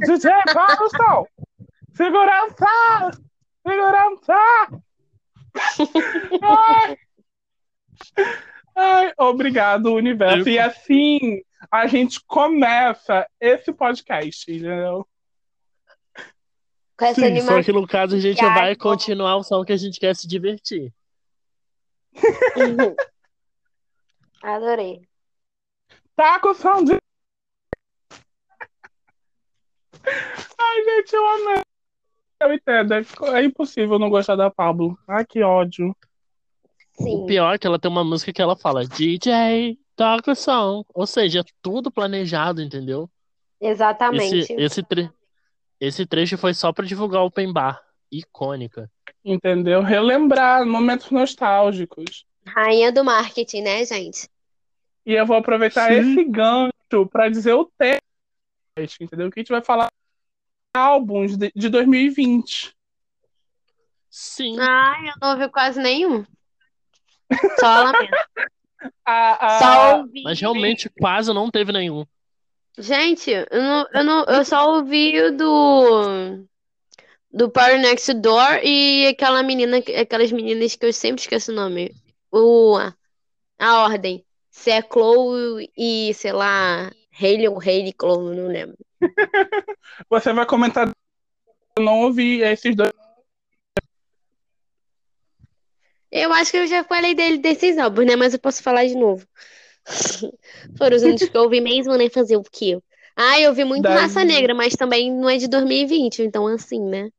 DJ, para o som! Segurança! Segurança! Ai. Ai, obrigado, universo. E assim a gente começa esse podcast, entendeu? Com essa Sim, animação. só que no caso a gente Ai, vai continuar o som que a gente quer se divertir. Adorei. Tá com som de. Ai, gente, eu amei. Eu entendo. É é impossível não gostar da Pablo. Ai, que ódio. Sim. O pior é que ela tem uma música que ela fala DJ, toca o som. Ou seja, é tudo planejado, entendeu? Exatamente. Esse, esse, tre- esse trecho foi só pra divulgar o Open Bar. Icônica. Entendeu? Relembrar momentos nostálgicos. Rainha do marketing, né, gente? E eu vou aproveitar Sim. esse gancho para dizer o tema, entendeu? Que a gente vai falar álbuns de, de 2020. Sim. Ai, eu não ouvi quase nenhum. Só lamento. A, a- Só ouvi. Mas realmente quase não teve nenhum. Gente, eu, não, eu, não, eu só ouvi o do. Do Power Next Door e aquela menina, aquelas meninas que eu sempre esqueço o nome. O, a ordem. Se é Chloe e, sei lá, Hailey ou Hailey Chloe, não lembro. Você vai comentar. Eu não ouvi esses dois. Eu acho que eu já falei dele desses álbuns, né? Mas eu posso falar de novo. Foram os únicos que eu ouvi mesmo, né? Fazer o quê? Ah, eu ouvi muito Daí- Raça Negra, mas também não é de 2020, então assim, né?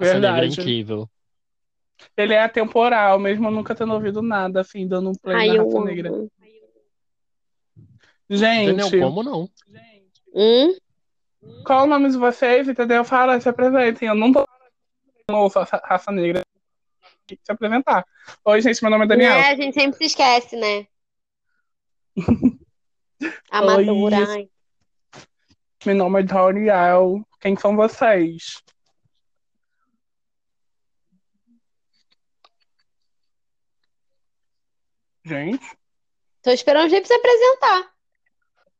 Essa negra é Verdade. incrível. Ele é atemporal, mesmo eu nunca tendo ouvido nada, assim, dando um play Ai, na raça amo. negra. Daniel, Gente, como não? Hum? qual o nome de vocês? Entendeu? Fala, se apresentem. Eu não tô não ouço a raça negra. Tem que se apresentar. Oi, gente, meu nome é Daniel. É, a gente sempre se esquece, né? Oi. Amadora. ai. Meu nome é Daniel. Quem são vocês? Gente, Tô esperando o jeito pra se apresentar.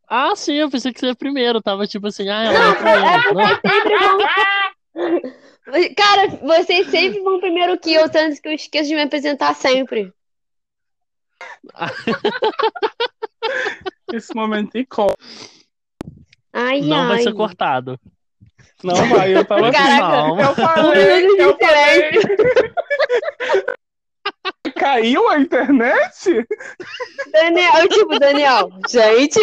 Ah, sim, eu pensei que você ia primeiro. Tava tipo assim, ah, ela é primeiro. Não. Sempre vão... Cara, vocês sempre vão primeiro que eu, tanto que eu esqueço de me apresentar sempre. esse momento icônico. Ai, Não vai ai. ser cortado. Não vai, eu tava assim. Caraca. Não. Eu falei, eu falei. Caiu a internet? Daniel, tipo, Daniel, gente.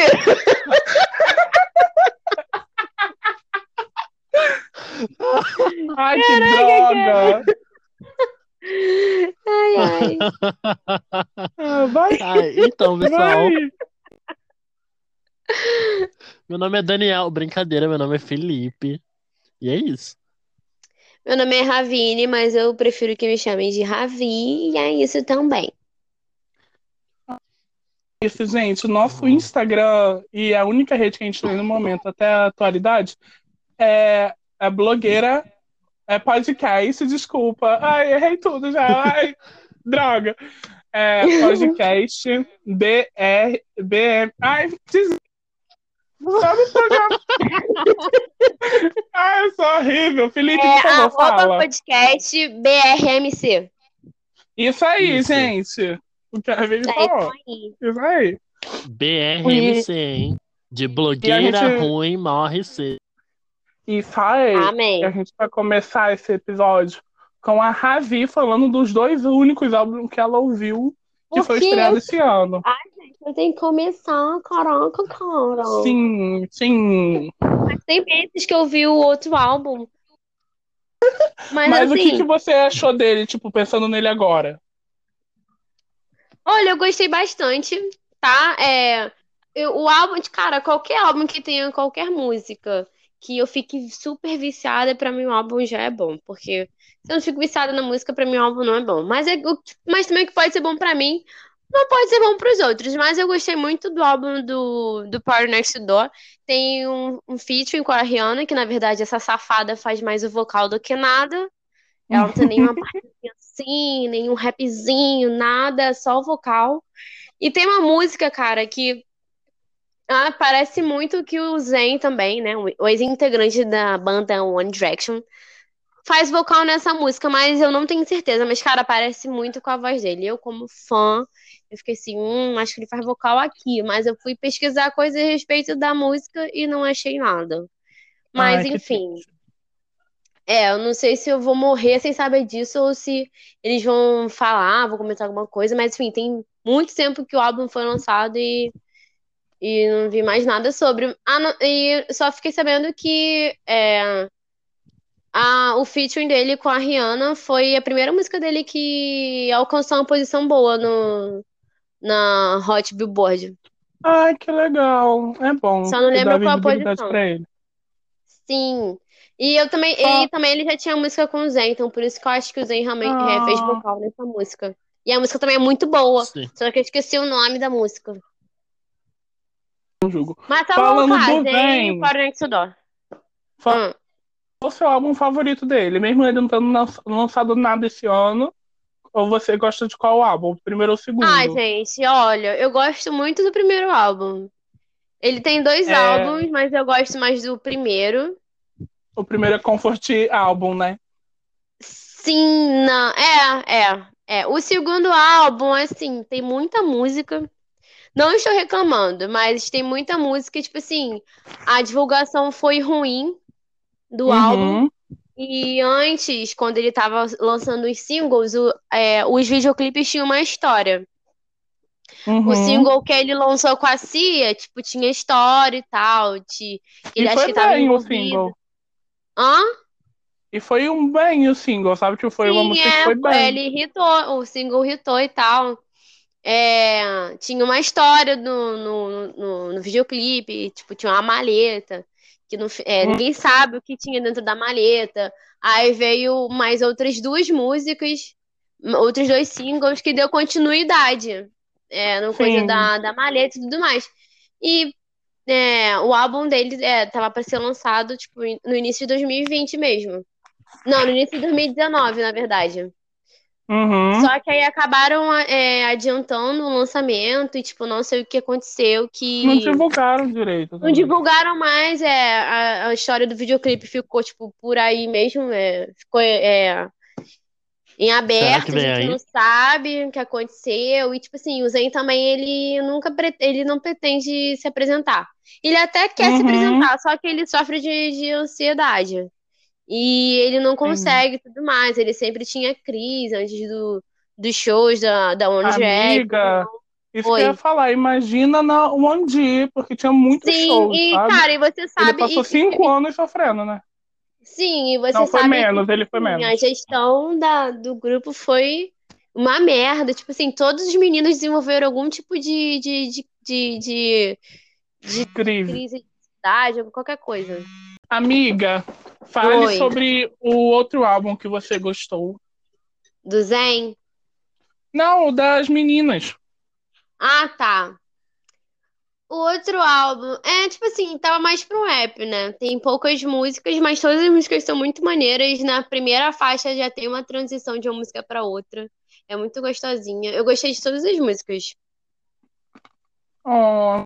Ai, que droga! Ai, ai. Ah, Vai, Ah, então, pessoal, vai. meu nome é Daniel. Brincadeira, meu nome é Felipe. E é isso. Meu nome é Ravine, mas eu prefiro que me chamem de Ravi, e é isso também. Isso, gente, o nosso Instagram e a única rede que a gente tem no momento até a atualidade é a blogueira, é podcast, desculpa. Ai, errei tudo já. Ai, droga. É podcast BR, BM. Ai, des... Sabe o programa? Ai, eu sou horrível. Felipe, É por favor, fala. podcast BRMC. Isso aí, Isso. gente. O que a Vivi É falou. isso aí. Isso aí. BRMC, hein? De blogueira gente- ruim morre cedo. Isso aí. Amém. E a gente vai começar esse episódio com a Ravi falando dos dois únicos álbuns que ela ouviu que Por foi quê? estreado esse ano. Eu tenho que começar, caraca, cara. Sim, sim. Mas tem vezes que eu vi o outro álbum. Mas, Mas o assim, que, que você achou dele, tipo, pensando nele agora? olha, eu gostei bastante, tá? É, eu- o álbum, cara, qualquer álbum que tenha qualquer música que eu fique super viciada, pra mim o álbum já é bom. Porque se eu não fico viciada na música, pra mim o álbum não é bom. Mas, é, mas também que pode ser bom pra mim, não pode ser bom pros outros. Mas eu gostei muito do álbum do, do Power Next Door. Tem um, um featuring com a Rihanna, que na verdade essa safada faz mais o vocal do que nada. Ela não tem nenhuma participação assim, nenhum rapzinho, nada, só o vocal. E tem uma música, cara, que ah, parece muito que o Zen também, né? O ex-integrante da banda One Direction faz vocal nessa música, mas eu não tenho certeza. Mas, cara, parece muito com a voz dele. Eu, como fã, eu fiquei assim, hum, acho que ele faz vocal aqui. Mas eu fui pesquisar coisas a respeito da música e não achei nada. Mas, Ai, que enfim. É, eu não sei se eu vou morrer sem saber disso ou se eles vão falar, vou comentar alguma coisa, mas enfim, tem muito tempo que o álbum foi lançado e, e não vi mais nada sobre. Ah, não- e só fiquei sabendo que é, a, o featuring dele com a Rihanna foi a primeira música dele que alcançou uma posição boa no, na Hot Billboard. Ai, que legal. É bom. Só não lembro qual a posição. pra ele. Sim. E eu também, Só- e também ele já tinha música com o Zen, então por isso que eu acho que o Zen realmente é, fez Ah. vocal nessa música. E a música também é muito boa, Sim. só que eu esqueci o nome da música. Não julgo. Mas tá Falando bom, cara, do Zen Zen. Fora Hum. O seu álbum favorito dele? Mesmo ele não tendo lan- lançado nada esse ano, ou você gosta de qual álbum? O primeiro ou o segundo? Ai, gente, olha, eu gosto muito do primeiro álbum. Ele tem dois É. álbuns, mas eu gosto mais do primeiro. O primeiro é Comfort álbum, né? Sim, não, é, é, é. O segundo álbum, assim, tem muita música. Não estou reclamando, mas tem muita música, tipo assim, a divulgação foi ruim do álbum. Uhum. E antes, quando ele tava lançando os singles, o- é, os videoclipes tinham uma história. Uhum. O single que ele lançou com a Cia, tipo, tinha história e tal. De, E ele acha foi que tava bem o envolvido. single. Hã? E foi um bem o single, sabe? Que foi uma Sim, música que é, foi bem. ele hitou, o single hitou e tal. É, tinha uma história no, no, no, no videoclipe, tipo, tinha uma maleta, que fi- é, ninguém sabe o que tinha dentro da maleta. Aí veio mais outras duas músicas, outros dois singles que deu continuidade, é, no coisa Sim. da, da maleta e tudo mais. E é, o álbum dele é, tava para ser lançado, tipo, no início de 2020 mesmo. Não, no início de 2019, na verdade. Uhum. Só que aí acabaram é, adiantando o lançamento e, tipo, não sei o que aconteceu, que Não divulgaram direito. não também. divulgaram mais, é, a, a história do videoclipe ficou, tipo, por aí mesmo, é, ficou é, em aberto, que a gente aí? não sabe o que aconteceu, e, tipo assim, o Zen também, ele nunca, pre- ele não pretende se apresentar. Ele até quer se Uhum. apresentar, só que ele sofre de, de ansiedade. E ele não consegue e tudo mais. Ele sempre tinha crise antes do, dos shows da, da One. Amiga, isso Oi. que eu ia falar. Imagina na One D, porque tinha muitos Sim, e sabe? cara, e você Ele sabe. passou e- cinco anos sofrendo, né? Sim, e você Não, foi sabe menos, que ele foi menos. a gestão da, do grupo foi uma merda. Tipo assim, todos os meninos desenvolveram algum tipo de, de, de, de, de, de Incrível. crise de ou qualquer coisa. Amiga, fale Oi. sobre o outro álbum que você gostou. Do Zen? Não, o das meninas. Ah, tá. O outro álbum é tipo assim, tava mais pro rap, né? Tem poucas músicas, mas todas as músicas são muito maneiras. Na primeira faixa já tem uma transição de uma música pra outra. É muito gostosinha. Eu gostei de todas as músicas. Oh,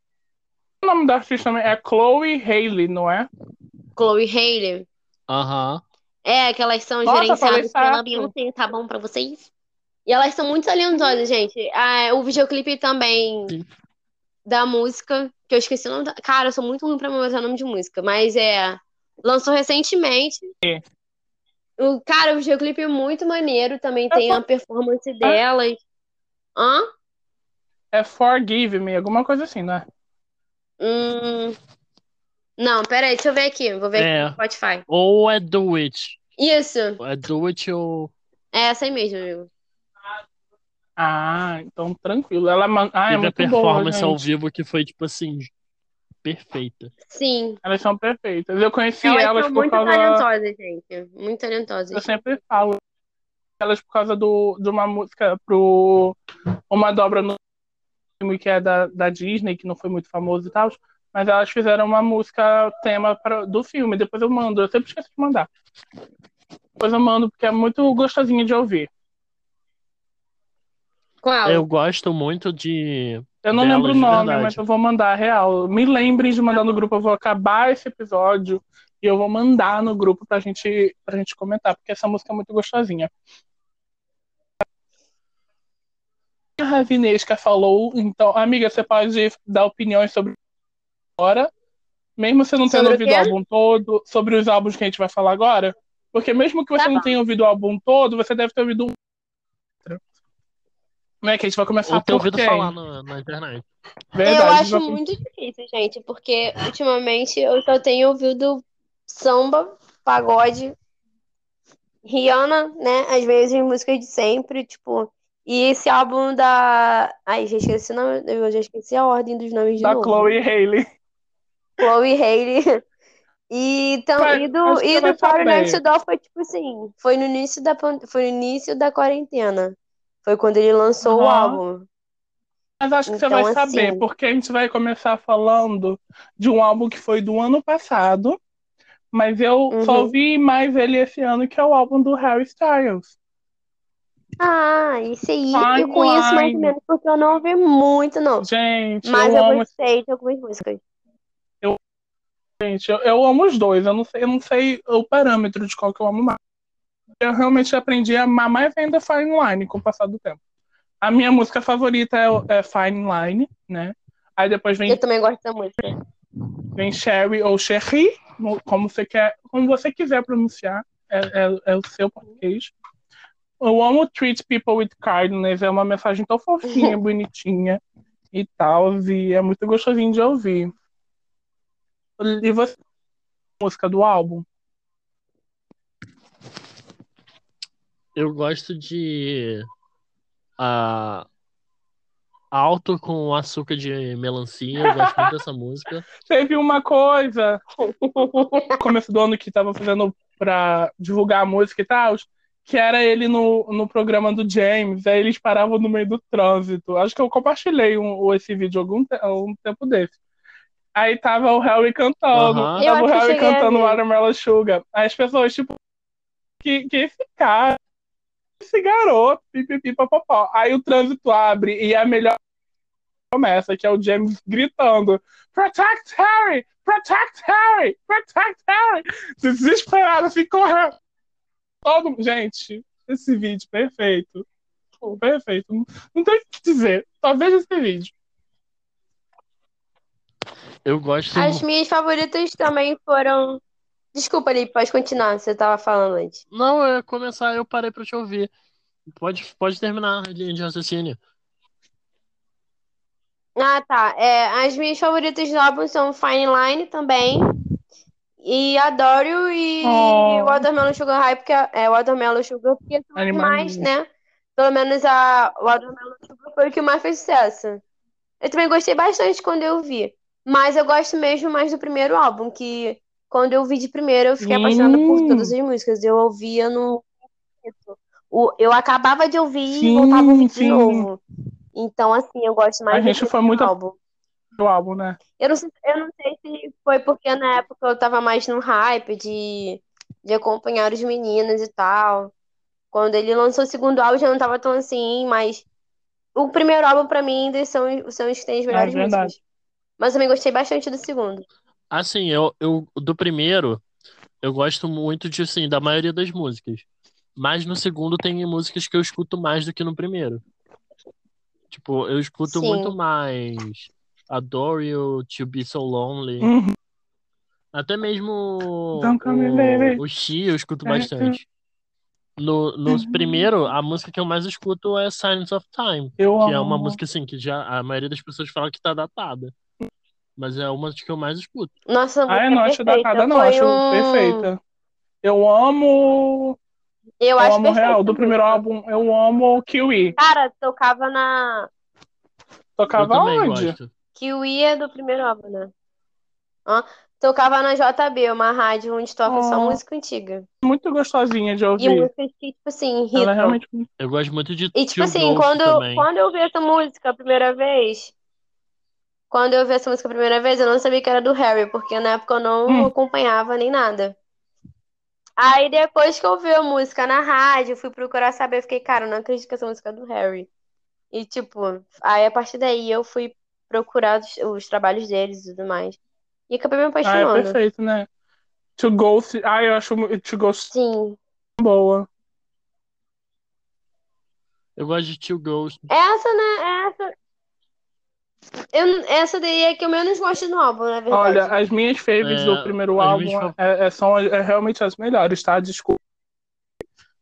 o nome da artista é Chloe Haley, não é? Chloe Haley. Aham. É, que elas são Nossa, falei gerenciadas pela. Beyoncé, tá bom pra vocês? E elas são muito talentosas, gente. Ah, o videoclipe também Sim. da música, que eu esqueci o nome da... Cara, eu sou muito ruim pra memorizar nome de música, mas é... Lançou recentemente. É. O, cara, o videoclipe é muito maneiro, também tem a performance delas. Hã? É Forgive Me, alguma coisa assim, né? Hum... Não, peraí, deixa eu ver aqui. Vou ver É. aqui no Spotify. Ou é Do It. Isso, É Do It ou. é essa aí mesmo, amigo. Ah, então tranquilo. Ela man- ah, é Teve a muito boa, performance ao vivo que foi, tipo assim, perfeita. Sim. Elas são perfeitas. Eu conheci Elas elas são por muito causa. talentosas, gente. Muito talentosas. Eu sempre falo elas por causa do, de uma música pro uma dobra no filme que é da, da Disney, que não foi muito famoso e tal, mas elas fizeram uma música tema pra, do filme. Depois eu mando, eu sempre esqueço de mandar. Depois eu mando porque é muito gostosinho de ouvir. Qual? Eu gosto muito de. Eu não lembro o nome, verdade. mas eu vou mandar a real. Me lembrem de mandar no grupo, eu vou acabar esse episódio e eu vou mandar no grupo pra gente, pra gente comentar, porque essa música é muito gostosinha. A Ravinesca falou, então, amiga, você pode dar opiniões sobre agora, mesmo você não tendo ouvido o álbum todo, sobre os álbuns que a gente vai falar agora? Porque mesmo que você Tá não bom. tenha ouvido o álbum todo, você deve ter ouvido um. Né, que a gente vai começar Ou ter por ouvido quem? falar na, na internet. Verdade, eu a acho vai muito difícil, gente, porque ultimamente eu só tenho ouvido samba, pagode, Rihanna, né? Às vezes músicas de sempre, tipo. E esse álbum da. Ai, já esqueci o nome, eu já esqueci a ordem dos nomes de da novo. Chloe Haley. Chloe Haley. E, Vai, e do, e você do saber. Next Door foi tipo assim, foi no início da, foi no início da quarentena. Foi quando ele lançou o Aham. álbum. Mas acho que você Então, vai saber, assim- porque a gente vai começar falando de um álbum que foi do ano passado, mas eu só Uhum. ouvi mais ele esse ano, que é o álbum do Harry Styles. Ah, esse aí Fine eu conheço mais ou Line. menos, porque eu não ouvi muito, não. Gente, Mas eu eu amo, gostei de algumas músicas. Gente, eu, eu amo os dois. Eu não sei, eu não sei o parâmetro de qual que eu amo mais. Eu realmente aprendi a amar mais ainda Fine Line com o passar do tempo. A minha música favorita é, é Fine Line, né? Aí depois vem Eu também gosto da música. Vem Sherry ou Sherry, como você quer, como você quiser pronunciar, é, é- é o seu português. Eu amo Treat People with Kindness, é uma mensagem tão fofinha, bonitinha e tal, e é muito gostosinho de ouvir. E você, música do álbum? Eu gosto de. a Alto com açúcar de melancia. Eu gosto muito dessa música. Teve uma coisa no começo do ano que tava fazendo pra divulgar a música e tal, que era ele no, no programa do James, aí eles paravam no meio do trânsito. Acho que eu compartilhei um, esse vídeo algum te- um tempo desse. Aí tava o Harry cantando, tava o Harry cantando. Watermelon Sugar. Aí as pessoas, tipo, que, que esse cara, esse garoto, pipipi, papapó. Aí o trânsito abre e a melhor começa, que é o James gritando: Protect Harry! Protect Harry! Protect Harry! Desesperado, assim, correndo. Todo... Gente, esse vídeo, perfeito. Perfeito. Não, não tem o que dizer. Só veja esse vídeo. Eu gosto. As minhas favoritas também foram. Desculpa, ali, pode continuar, você tava falando antes. Não, eu ia começar, eu parei pra te ouvir. Pode, pode terminar a linha de raciocínio. Ah, tá. É, as minhas favoritas do álbum são Fine Line também. E Adoro e Oh. Watermelon Sugar High, porque é Watermelon Sugar, porque são mais, né? Pelo menos a Watermelon Sugar foi o que mais fez sucesso. Eu também gostei bastante quando eu vi. Mas eu gosto mesmo mais do primeiro álbum, que quando eu vi de primeiro eu fiquei apaixonada por Sim. todas as músicas. Eu ouvia no. Eu acabava de ouvir e Sim, voltava a ouvir de novo. Então, assim, eu gosto mais A do gente foi primeiro muito- álbum. Do álbum, né? Eu não sei, eu não sei se foi porque na época eu tava mais no hype de, de acompanhar os meninos e tal. Quando ele lançou o segundo álbum já não tava tão assim, mas o primeiro álbum pra mim ainda são, são os que têm as melhores É verdade. músicas. Mas eu também gostei bastante do segundo. Assim, eu, eu do primeiro, eu gosto muito de, assim, da maioria das músicas. Mas no segundo tem músicas que eu escuto mais do que no primeiro. Tipo, eu escuto Sim. muito mais Adore You, To Be So Lonely. Uhum. Até mesmo Don't Call Me Baby. o, o She eu escuto É, bastante. No, no Uhum. primeiro, a música que eu mais escuto é Silence of Time. Eu Que é uma amo. música, assim, que já a maioria das pessoas fala que tá datada. Mas é uma das que eu mais escuto. Nossa, a Ah, não é acho perfeita. datada, não. Foi Acho um- perfeita. Eu amo. Eu Eu acho amo real. Do primeiro álbum, eu amo Kiwi. Cara, tocava na. Tocava onde? gosto. Kiwi é do primeiro álbum, né? Hã? Tocava na JB, uma rádio onde toca só música antiga. Muito gostosinha de E ouvir. músicas que, tipo assim, Ela é realmente. Eu gosto muito de E, tipo assim, quando, também. quando eu vi essa música a primeira vez, quando eu vi essa música a primeira vez, eu não sabia que era do Harry, porque na época eu não Hum. acompanhava nem nada. Aí depois que eu vi a música na rádio, fui procurar saber, fiquei, cara, eu não acredito que essa música é do Harry. E, tipo, aí a partir daí eu fui procurar os, os trabalhos deles e tudo mais. E acabei me Ah, é apaixonando. perfeito, né? To Ghost. Ah, eu acho To Ghost Sim. boa. Eu gosto de Two Ghost. Essa, né? Essa. Eu, essa daí é que eu menos gosto no álbum, na verdade. Olha, as minhas favorites É, do primeiro álbum minhas é, é- são é, realmente as melhores, tá? Desculpa.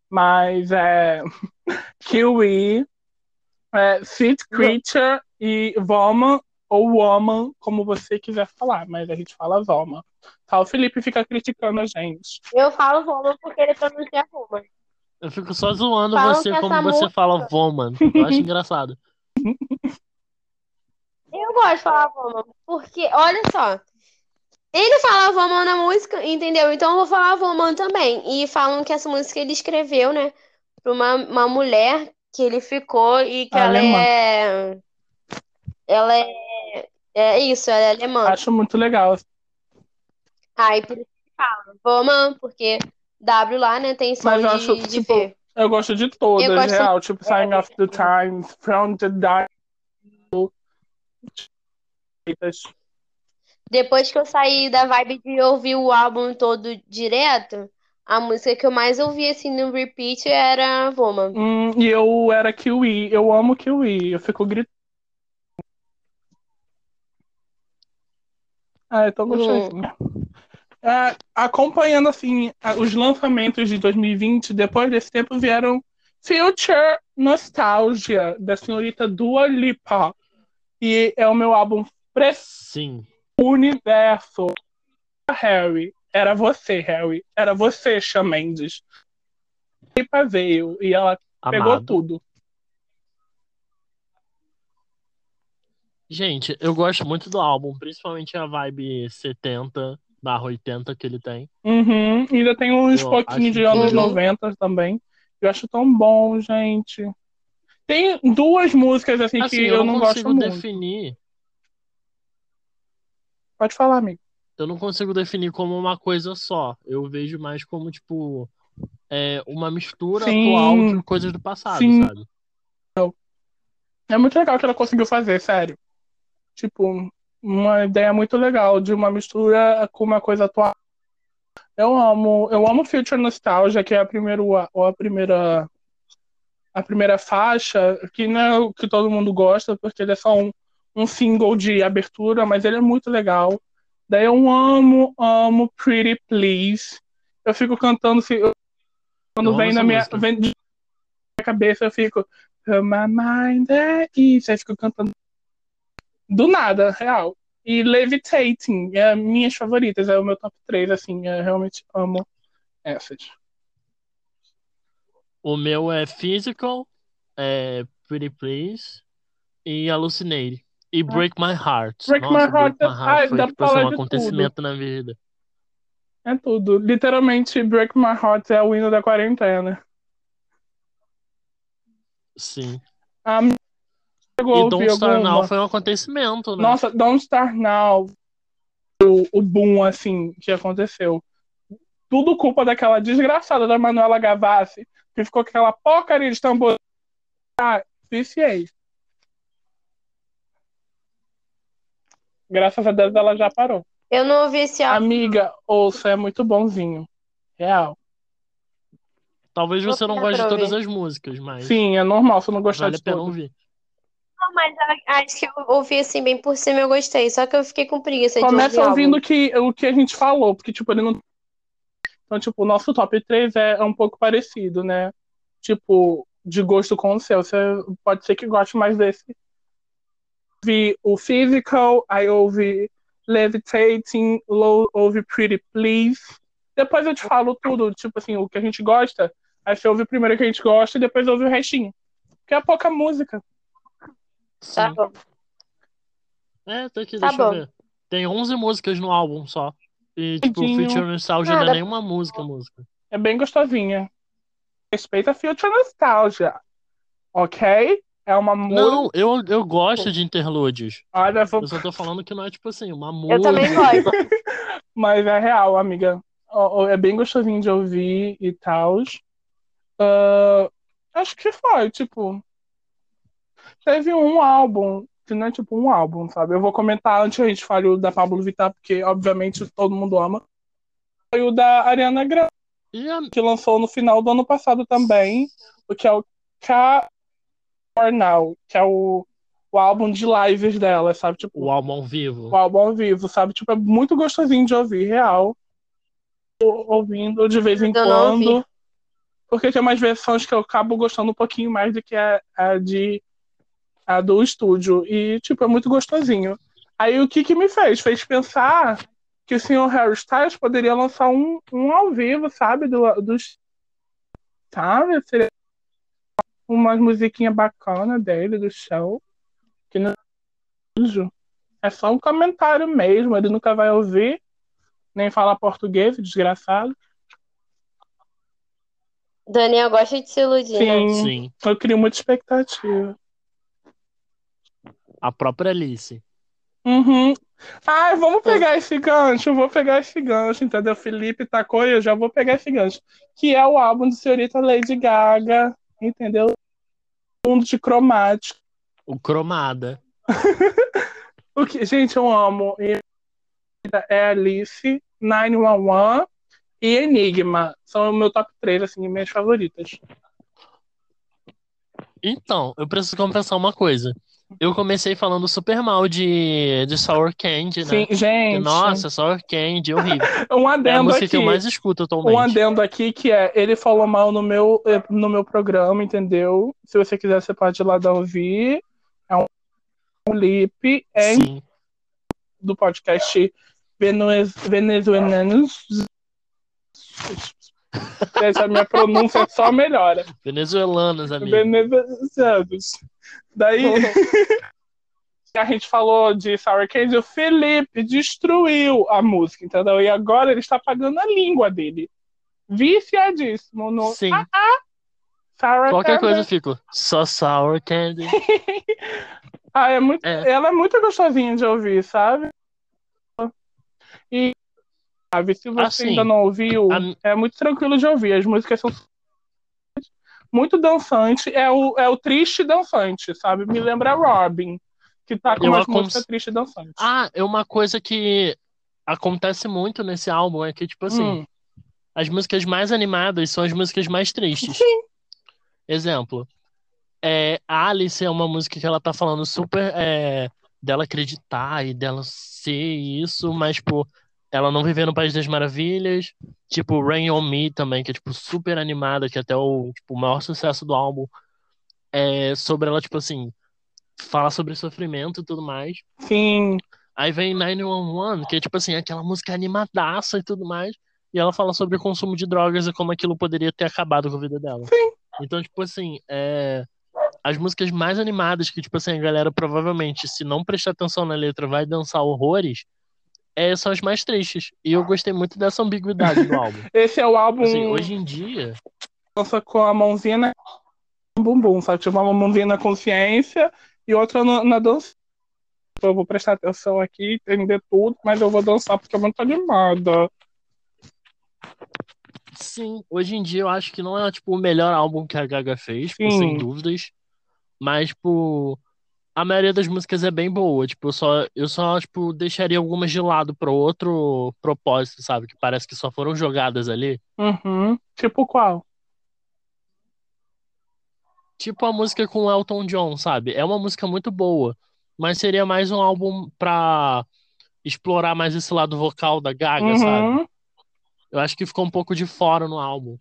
Mas é. Kiwi, é, Sweet Creature e Woman, ou Woman, como você quiser falar, mas a gente fala Woman. Tá? O Felipe fica criticando a gente. Eu falo Roma porque ele pronuncia Roma. Eu fico só zoando Falam você como você música- fala Voman. Eu acho engraçado. Eu gosto de falar Roma, porque, olha só. Ele fala Woman na música, entendeu? Então eu vou falar Woman também. E falam que essa música ele escreveu, né? Pra uma, uma mulher que ele ficou e que ela Alemã. é. Ela é. É isso, ela é alemã. Acho muito legal. Aí por isso que fala Woman, porque W lá, né, tem som Mas eu de, acho, de tipo, V. Eu gosto de todas, Eu gosto- real. Tipo, Sign of the Times, From the Dark. Depois que eu saí da vibe de ouvir o álbum todo direto, a música que eu mais ouvi assim no repeat era Woman. Hum, e eu era Kiwi. Eu amo Kiwi. Eu fico gritando. Ah, é tão gostosinho. É, acompanhando, assim, os lançamentos de 2020, depois desse tempo vieram Future Nostalgia, da senhorita Dua Lipa. E é o meu álbum Sim. Universo. Harry. Era você, Harry. Era você, Shawn Mendes. Lipa veio e ela pegou Amado. tudo. Gente, eu gosto muito do álbum, principalmente a vibe 70 barra 80 que ele tem. Uhum. Ainda tem uns Eu pouquinhos de anos incrível. 90 também. Eu acho tão bom, gente. Tem duas músicas assim, Assim, que eu eu não não gosto consigo muito. definir, Pode falar, amigo. eu não consigo definir como uma coisa só. Eu vejo mais como, tipo, é, uma mistura Sim. atual de coisas do passado, Sim. sabe? É muito legal que ela conseguiu fazer, sério. Tipo, uma ideia muito legal de uma mistura com uma coisa atual. Eu amo, eu amo Future Nostalgia, que é a primeira, ou a primeira, a primeira faixa, que não é o que todo mundo gosta, porque ele é só um, um single de abertura, mas ele é muito legal. Daí eu amo, amo Pretty Please. Eu fico cantando, se- eu- quando vem na minha, música. vem de minha cabeça, eu fico my mind ease. Aí fico cantando do nada, real. E Levitating é minhas favoritas, é o meu top 3, assim, eu realmente amo essas. O meu é Physical, é Pretty Please e Hallucinate. E Break My Heart. Ah. Break Nossa, My Break Heart, My ai, Heart foi dá tipo assim, um acontecimento na minha vida. É tudo. Literalmente, Break My Heart é o hino da quarentena. Sim. A minha chegou a E Don't Star alguma. Now foi um acontecimento, né? Nossa, Don't Start Now, o, o boom, assim, que aconteceu. Tudo culpa daquela desgraçada da Manuela Gavassi, que ficou aquela porcaria de tambor. Ah, viciei. Graças a Deus ela já parou. Eu não ouvi esse álbum. Amiga, ouça, é muito bonzinho. Real. Talvez Vou você não goste de pra todas as músicas, mas Sim, é normal se eu não gostar vale a de pena todas. ouvir. Não, mas acho que eu ouvi assim bem por cima eu gostei. Só que eu fiquei com preguiça de Começa ouvir ouvindo o que, o que a gente falou, porque, tipo, ele não. Então, tipo, o nosso top 3 é, é um pouco parecido, né? Tipo, de gosto com o seu. Você pode ser que goste mais desse. Vi o Physical, aí ouvi Levitating, lo- ouve Pretty Please. Depois eu te falo tudo, tipo assim, o que a gente gosta. Aí você ouve primeiro o que a gente gosta e depois ouve o restinho. Porque é pouca música. Tá bom. É, tá aqui, Tá deixa eu bom. ver. Tem 11 músicas no álbum só. E, tipo. Future Nostalgia não é nenhuma música, música. É bem gostosinha. Respeita Future Nostalgia. Ok? É uma música. Não, eu, eu gosto de interlúdios. Olha, vou- Eu só tô falando que não é, tipo assim, uma Eu música. também gosto. Mas é real, amiga. É bem gostosinho de ouvir e tal. acho que foi, tipo. Teve um álbum, que não é tipo um álbum, sabe? Eu vou comentar antes que a gente fale o da Pablo Vittar, porque obviamente todo mundo ama. Foi o da Ariana Grande, E a- que lançou no final do ano passado também, o que é o K Now, que é o, o álbum de lives dela, sabe? Tipo, o álbum ao vivo. o álbum ao vivo, sabe? Tipo, é muito gostosinho de ouvir, real. Tô Ouvindo de vez em Eu quando. Porque tem umas versões que eu acabo gostando um pouquinho mais do que a, a de a do estúdio. E, tipo, é muito gostosinho. Aí o que que me fez? Fez pensar que o senhor Harry Styles poderia lançar um, um ao vivo, sabe? Do, dos. Sabe? Seria umas musiquinhas bacanas dele, do show. Que não é só um comentário mesmo, ele nunca vai ouvir, nem falar português, desgraçado. Daniel gosta de se iludir, né? Sim, Sim. eu crio muita expectativa. A própria Alice. Uhum. Ai, vamos pegar esse gancho, eu vou pegar esse gancho, entendeu? Felipe tacou e eu já vou pegar esse gancho. Que é o álbum de senhorita Lady Gaga, entendeu? Mundo de cromático. O Cromada. O que, gente, eu amo. É Alice, 911 e Enigma. São o meu top 3, assim, minhas favoritas. Então, eu preciso confessar uma coisa. Eu comecei falando super mal de, de Sour Candy, né? Sim, gente. Nossa, Sour Candy, horrível. um É a adendo música aqui. que eu mais escuto Um atualmente. adendo aqui que é, ele falou mal no meu, eh, no meu programa, entendeu? Se você quiser, você pode ir lá dar ouvir. É um, um lip é Sim. do podcast Venezu- Venezuelanos. Essa minha pronúncia só melhora. Venezuelanos, amigo. Venezuelanos. Daí a gente falou de Sour Candy, o Felipe destruiu a música, entendeu? E agora ele está pagando a língua dele. Viciadíssimo no Sim. Sour Qualquer Candy. coisa eu fico. Só Sour Candy. Ah, é muito, É. Ela é muito gostosinha de ouvir, sabe? E sabe, se você Assim, ainda não ouviu, a- é muito tranquilo de ouvir. As músicas são muito dançante. É o, é o triste dançante, sabe? Me lembra Robin, que tá com Eu umas acon- músicas tristes dançantes. Ah, é uma coisa que acontece muito nesse álbum, é que, tipo assim, Hum, as músicas mais animadas são as músicas mais tristes. Exemplo. É, Alice é uma música que ela tá falando super é, dela acreditar e dela ser isso, mas, tipo, ela não viver no País das Maravilhas. Tipo, Rain on Me também, que é, tipo, super animada, que é até o, tipo, o maior sucesso do álbum. É sobre ela, tipo assim, fala sobre sofrimento e tudo mais. sim, Aí vem 911, que é tipo assim, aquela música animadaça e tudo mais. E ela fala sobre o consumo de drogas e como aquilo poderia ter acabado com a vida dela. Então, tipo assim, é... as músicas mais animadas que, tipo assim, a galera provavelmente, se não prestar atenção na letra, vai dançar horrores, é... são as mais tristes. E eu gostei muito dessa ambiguidade do álbum. esse é o álbum Assim, hoje em dia, lança com a mãozinha na bumbum, sabe? Tipo, uma mãozinha na consciência e outra no- na dança. Eu vou prestar atenção aqui, entender tudo, mas eu vou dançar porque é muito animada. sim, hoje em dia eu acho que não é, tipo, o melhor álbum que a Gaga fez, tipo, sem dúvidas. Mas, tipo, a maioria das músicas é bem boa. Tipo, eu só, eu só, tipo, deixaria algumas de lado para outro propósito, sabe? Que parece que só foram jogadas ali. Uhum. Tipo qual? Tipo a música com o Elton John, sabe? É uma música muito boa, mas seria mais um álbum pra explorar mais esse lado vocal da Gaga, sabe? Uhum. Eu acho que ficou um pouco de fora no álbum.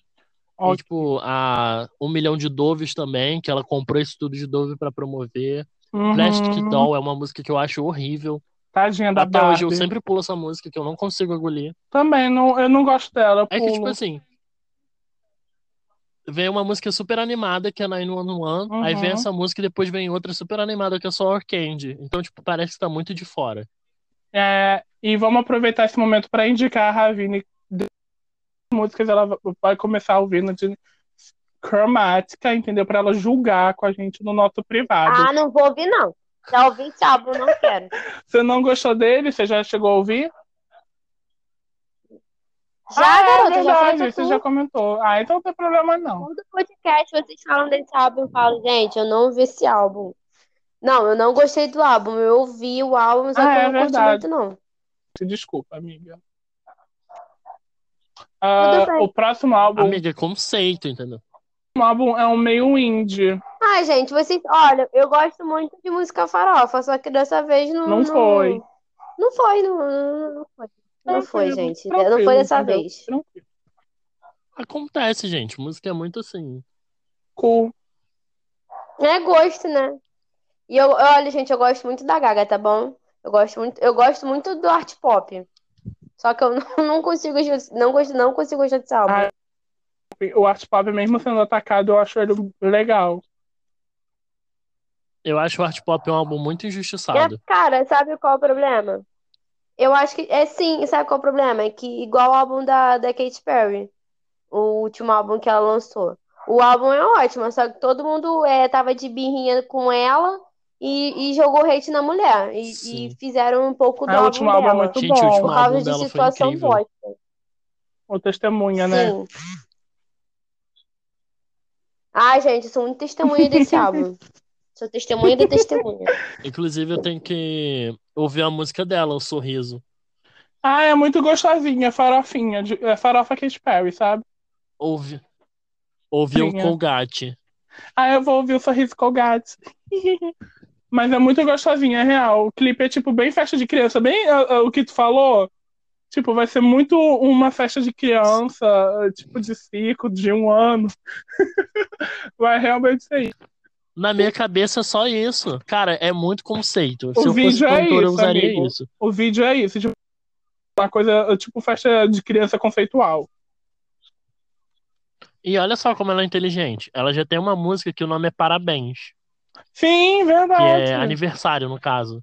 E, tipo, a Um Milhão de Doves também, que ela comprou esse tudo de Dove pra promover. Uhum. Plastic Doll é uma música que eu acho horrível. Tadinha da Até hoje eu Barbie. sempre pulo essa música que eu não consigo engolir. Também, não, eu não gosto dela. É que, tipo pulo. assim. Vem uma música super animada que é 911, aí vem Uhum. essa música e depois vem outra super animada que é só Candy. Então, tipo, parece que tá muito de fora. É, e vamos aproveitar esse momento para indicar a Ravine de músicas ela vai começar ouvindo de cromática, entendeu? Para ela julgar com a gente no nosso privado. Ah, não vou ouvir, não. Já ouvi esse álbum, não quero. Você não gostou dele? Você já chegou a ouvir? Já, ah, é garota, já verdade, falei você já comentou. Ah, então não tem problema não. Todo podcast vocês falam desse álbum, eu falo, gente, eu não ouvi esse álbum. Não, eu não gostei do álbum. Eu ouvi o álbum, só Ah, que é eu não verdade. muito, não. Desculpa, amiga. Ah, o próximo álbum, Amiga, é conceito, entendeu? O álbum é um meio indie. Ai, gente, vocês. Olha, eu gosto muito de música farofa, só que dessa vez não. Não foi. Não foi, não, não, não foi. Não foi, gente. Não foi dessa entendeu? vez. Tranquilo. Acontece, gente. Música é muito assim. Cool. É gosto, né? E eu, olha, gente, eu gosto muito da Gaga, tá bom? Eu gosto muito, eu gosto muito do art pop. Só que eu não, não consigo, não gosto, não consigo gostar desse álbum. Ah, O art pop, mesmo sendo atacado, eu acho ele legal. Eu acho o Art Pop um álbum muito É, injustiçado. cara, sabe qual é o problema? Eu acho que é sim, sabe qual é o problema? É que igual o álbum da, da Katy Perry, o último álbum que ela lançou. O álbum é ótimo, só que todo mundo é, tava de birrinha com ela e, e jogou hate na mulher. E, Sim. e fizeram um pouco do Ah, o álbum último álbum é dela. muito Gente, o bom. último Por causa álbum de situação incrível. bosta. O testemunha, né? Ai, gente, eu sou muito testemunha desse álbum. Sou testemunha da testemunha. Inclusive, eu tenho que ouvir a música dela, O Sorriso. Ah, é muito gostosinha, farofinha. de- É farofa Katy Perry, sabe? Ouve, ouvir o é. Colgate. Ah, eu vou ouvir o Sorriso Colgate. Mas é muito gostosinha, é real. O clipe é, tipo, bem festa de criança. Bem ah, ah, o que tu falou. Tipo, vai ser muito uma festa de criança, tipo, de circo, de um ano. Vai realmente ser isso. Na minha cabeça, é só isso. Cara, é muito conceito. O Se eu fosse vídeo é cantor, eu isso, usaria amigo. isso. O vídeo é isso. Tipo, uma coisa, tipo, festa de criança conceitual. E olha só como ela é inteligente. Ela já tem uma música que o nome é Parabéns, Sim, que verdade. é aniversário, no caso.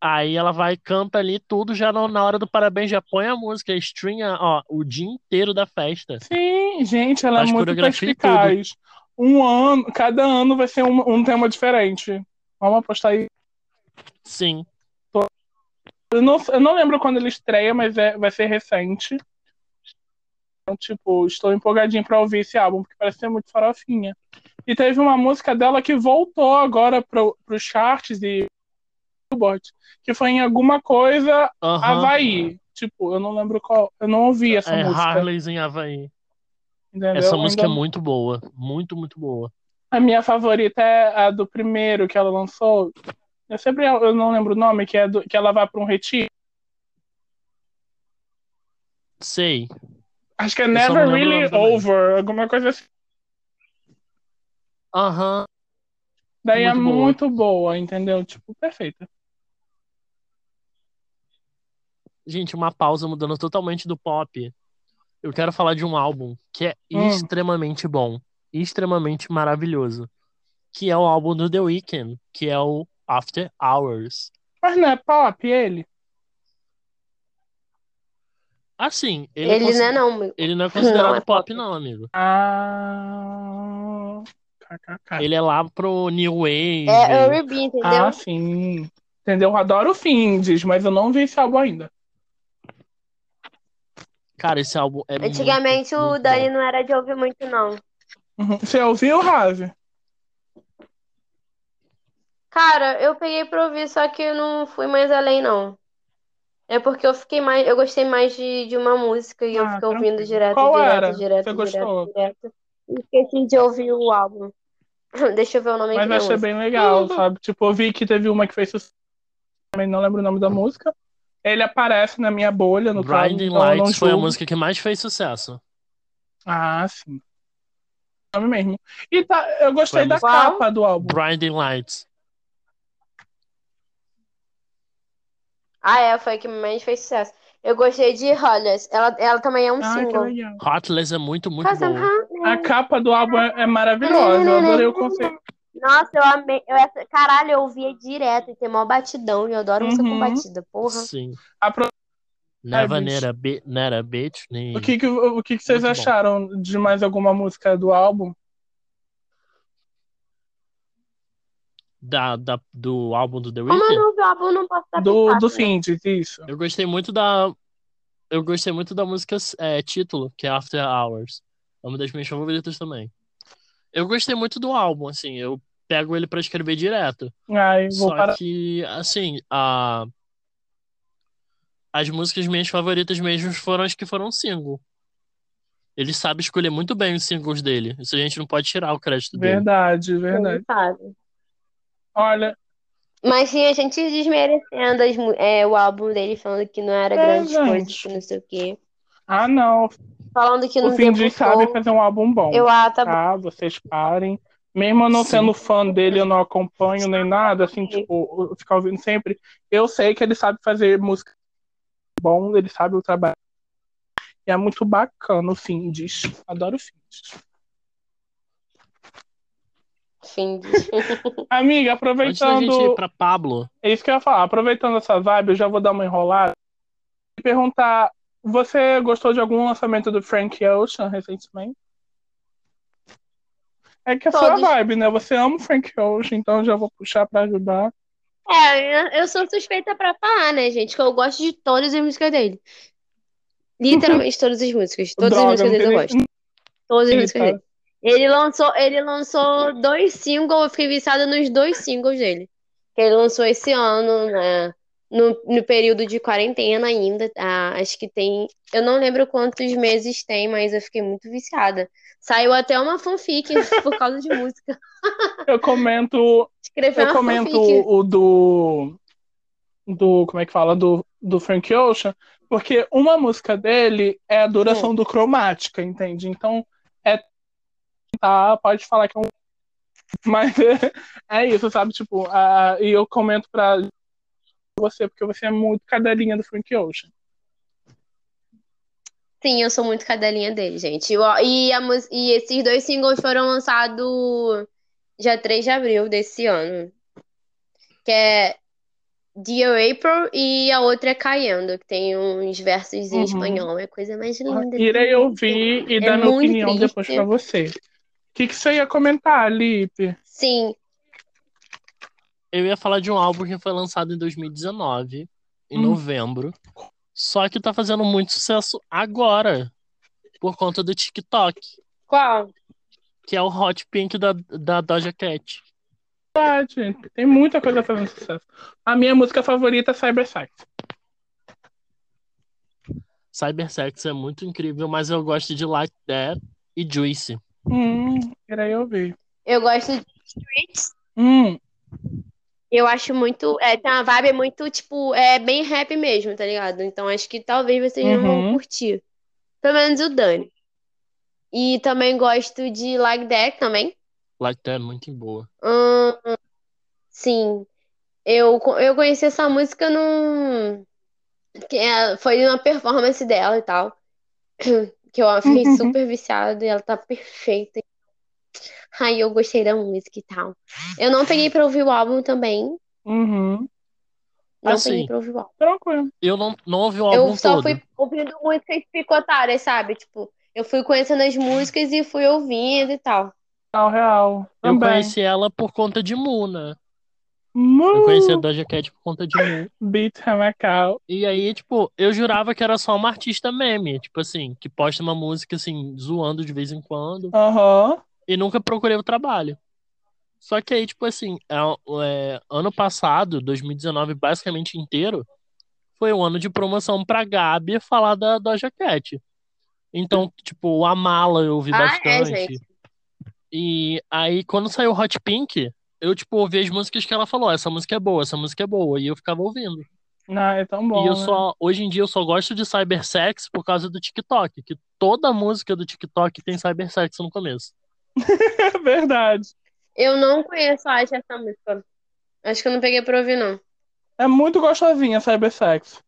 Aí ela vai, canta ali tudo, já no- na hora do parabéns, já põe a música, streama, ó, o dia inteiro da festa. Sim, gente, ela Faz é muito perspicaz. Um ano, cada ano vai ser um, um tema diferente. Vamos apostar aí. Sim. Eu não, eu não lembro quando ele estreia, mas é, vai ser recente. Então, tipo, estou empolgadinho pra ouvir esse álbum, porque parece ser muito farofinha. E teve uma música dela que voltou agora pro, pros charts e Billboard, que foi em alguma coisa Aham. Havaí. Tipo, eu não lembro qual. Eu não ouvi essa É música. Harleys em Havaí. entendeu? Essa música Ainda- é muito boa. Muito, muito boa. A minha favorita é a do primeiro que ela lançou. Eu sempre eu não lembro o nome, que é do, que ela vai para um retiro. Sei. Acho que é Never Really. Over, alguma coisa assim. Aham. Daí é Muito boa. muito boa, entendeu? Tipo, perfeita. Gente, uma pausa mudando totalmente do pop. Eu quero falar de um álbum que é Hum. extremamente bom, extremamente maravilhoso, que é o álbum do The Weeknd, que é o After Hours. Mas não é pop ele? Assim, ele, Ele consi- não é não, amigo. ele não é considerado Não é pop, pop. não, amigo. Ah. KKK. Ele é lá pro New Wave. É R&B, entendeu? Ah, sim. Entendeu? Eu adoro Findes, mas eu não vi esse álbum ainda. Cara, esse álbum é muito, Antigamente o muito Dani bom. não era de ouvir muito, não. Uhum. Você ouviu, Ravi? Cara, eu peguei pra ouvir, só que eu não fui mais além, não. É porque eu fiquei mais. Eu gostei mais de, de uma música e eu Ah, fiquei ouvindo tranquilo. direto, Qual direto, era? direto, Você direto, gostou? direto. E esqueci de ouvir o álbum. Deixa eu ver o nome Mas aqui da achei música. bem legal, sabe? Tipo, eu vi que teve uma que fez sucesso. Também não lembro o nome da música. Ele aparece na minha bolha, no caso, Blinding então não Lights foi a música que mais fez sucesso. Ah, sim. Nome mesmo. E tá, eu gostei Foi da música- capa do álbum. Blinding Lights. Ah, é, foi a que mais fez sucesso. Eu gostei de Hollis. Ela, ela também é um Ah, single. Hotless é muito, muito boa. hot. A capa do álbum é, é maravilhosa. Eu adorei o conceito. Nossa, eu amei. Eu, essa- caralho, eu ouvia direto e tem mó batidão. E eu adoro música com Uhum. batida, porra. Sim. A pro- Never Net a Bitch, nem O que, que, o que, que vocês Muito bom. acharam de mais alguma música do álbum? da, da- do álbum do The Como eu Weeknd. não ouvi o álbum, não posso dar Do, do né? Findes, isso. Eu gostei muito da. Eu gostei muito da música é, título, que é After Hours. É uma das minhas favoritas também. Eu gostei muito do álbum, assim. Eu pego ele pra escrever direto. Ai, vou Só parar. que, assim, a... as músicas minhas favoritas mesmo foram as que foram single. Ele sabe escolher muito bem os singles dele. Isso a gente não pode tirar o crédito dele. Verdade, verdade. Ele sabe. Olha, Mas tinha gente desmerecendo as é, o álbum dele, falando que não era É, grandes gente. coisas, que não sei o quê. ah não, Falando que o não Findy sabe fazer um álbum bom. Eu, ah, tá bom. Tá, vocês parem. Mesmo eu não Sim. sendo fã dele, eu não acompanho nem nada, assim, tipo, eu ficar ouvindo sempre. Eu sei que ele sabe fazer música bom, ele sabe o trabalho. E é muito bacana o Findes. Adoro o Findes. Fim de... Amiga, Antes da gente ir aproveitando. pra Pablo, É isso que eu ia falar. Aproveitando essa vibe, eu já vou dar uma enrolada e perguntar: você gostou de algum lançamento do Frank Ocean recentemente? É que é sua Todos. vibe, né? Você ama o Frank Ocean, então eu já vou puxar pra ajudar. É, eu- sou suspeita pra falar, né, gente? Que eu gosto de todas as músicas dele. Literalmente todas as músicas. Todas Droga, as músicas dele eu gosto. Todas as nem- músicas dele. Ele lançou, ele lançou dois singles, eu fiquei viciada nos dois singles dele. Que ele lançou esse ano, né? No, no período de quarentena ainda. ah, acho que tem. Eu não lembro quantos meses tem, mas eu fiquei muito viciada. Saiu até uma fanfic por causa de música. Eu comento, Escrevi eu comento fanfic. o do. Do. Como é que fala? Do, do Frank Ocean, porque uma música dele é a duração Hum. do Cromática, entende? Então, é. Tá, pode falar que é um. Mas é, é isso, sabe? Tipo, a, e eu comento pra você, porque você é muito cadelinha do Frank Ocean. Sim, eu sou muito cadelinha dele, gente. E, e, a e esses dois singles foram lançados dia 3 de abril desse ano. Que é Dear April e a outra é Caindo, que tem uns versos em Uhum. espanhol. É a coisa mais linda. Irei ouvir e É dar minha opinião triste. depois pra você. O que, que você ia comentar, Lipe? Sim, eu ia falar de um álbum que foi lançado em 2019, em Hum. novembro. Só que tá fazendo muito sucesso agora, por conta do TikTok, qual? que é o Hot Pink da, da Doja Cat. Verdade, tem muita coisa fazendo sucesso. A minha música favorita é Cybersex. Cybersex é muito incrível, mas eu gosto de Like That e Juicy. Hum, irei ouvir. Eu gosto de Streets. Hum, Eu acho muito. É, tem uma vibe muito, tipo, é bem rap mesmo, tá ligado? Então acho que talvez vocês não vão Uhum. curtir. Pelo menos o Dani. E também gosto de Like That também. Like That é muito boa. Hum, sim. Eu, co- eu conheci essa música num. Que é- foi uma performance dela e tal. Que eu fiquei Uhum. super viciada e ela tá perfeita. Ai, eu gostei da música e tal. Eu não peguei pra ouvir o álbum também. uhum, Não Assim, peguei pra ouvir o álbum. tranquilo. Eu não, não ouvi o Eu álbum só todo. fui ouvindo músicas picotadas, sabe? Tipo, eu fui conhecendo as músicas e fui ouvindo e tal. Real, real. Eu Também. conheci ela por conta de Mu, né? Mu, Eu conheci a Doja Cat por conta de Mu. Beat Ramacal. E aí, tipo, eu jurava que era só uma artista meme, tipo assim, que posta uma música assim, zoando de vez em quando, Aham. E nunca procurei o trabalho. Só que aí, tipo assim, é, é, ano passado, 2019, basicamente inteiro, foi um ano de promoção pra Gabi falar da Doja Cat. Então, tipo, a Mala eu ouvi Ah, é, bastante. gente. E aí, quando saiu Hot Pink, eu, tipo, ouvi as músicas que ela falou, essa música é boa, essa música é boa, e eu ficava ouvindo. Não, é tão bom. E eu né? só, hoje em dia, eu só gosto de cybersex por causa do TikTok, que toda música do TikTok tem cybersex no começo. É verdade. Eu não conheço, acho, essa música. Acho que eu não peguei pra ouvir, não. É muito gostosinha Cybersex.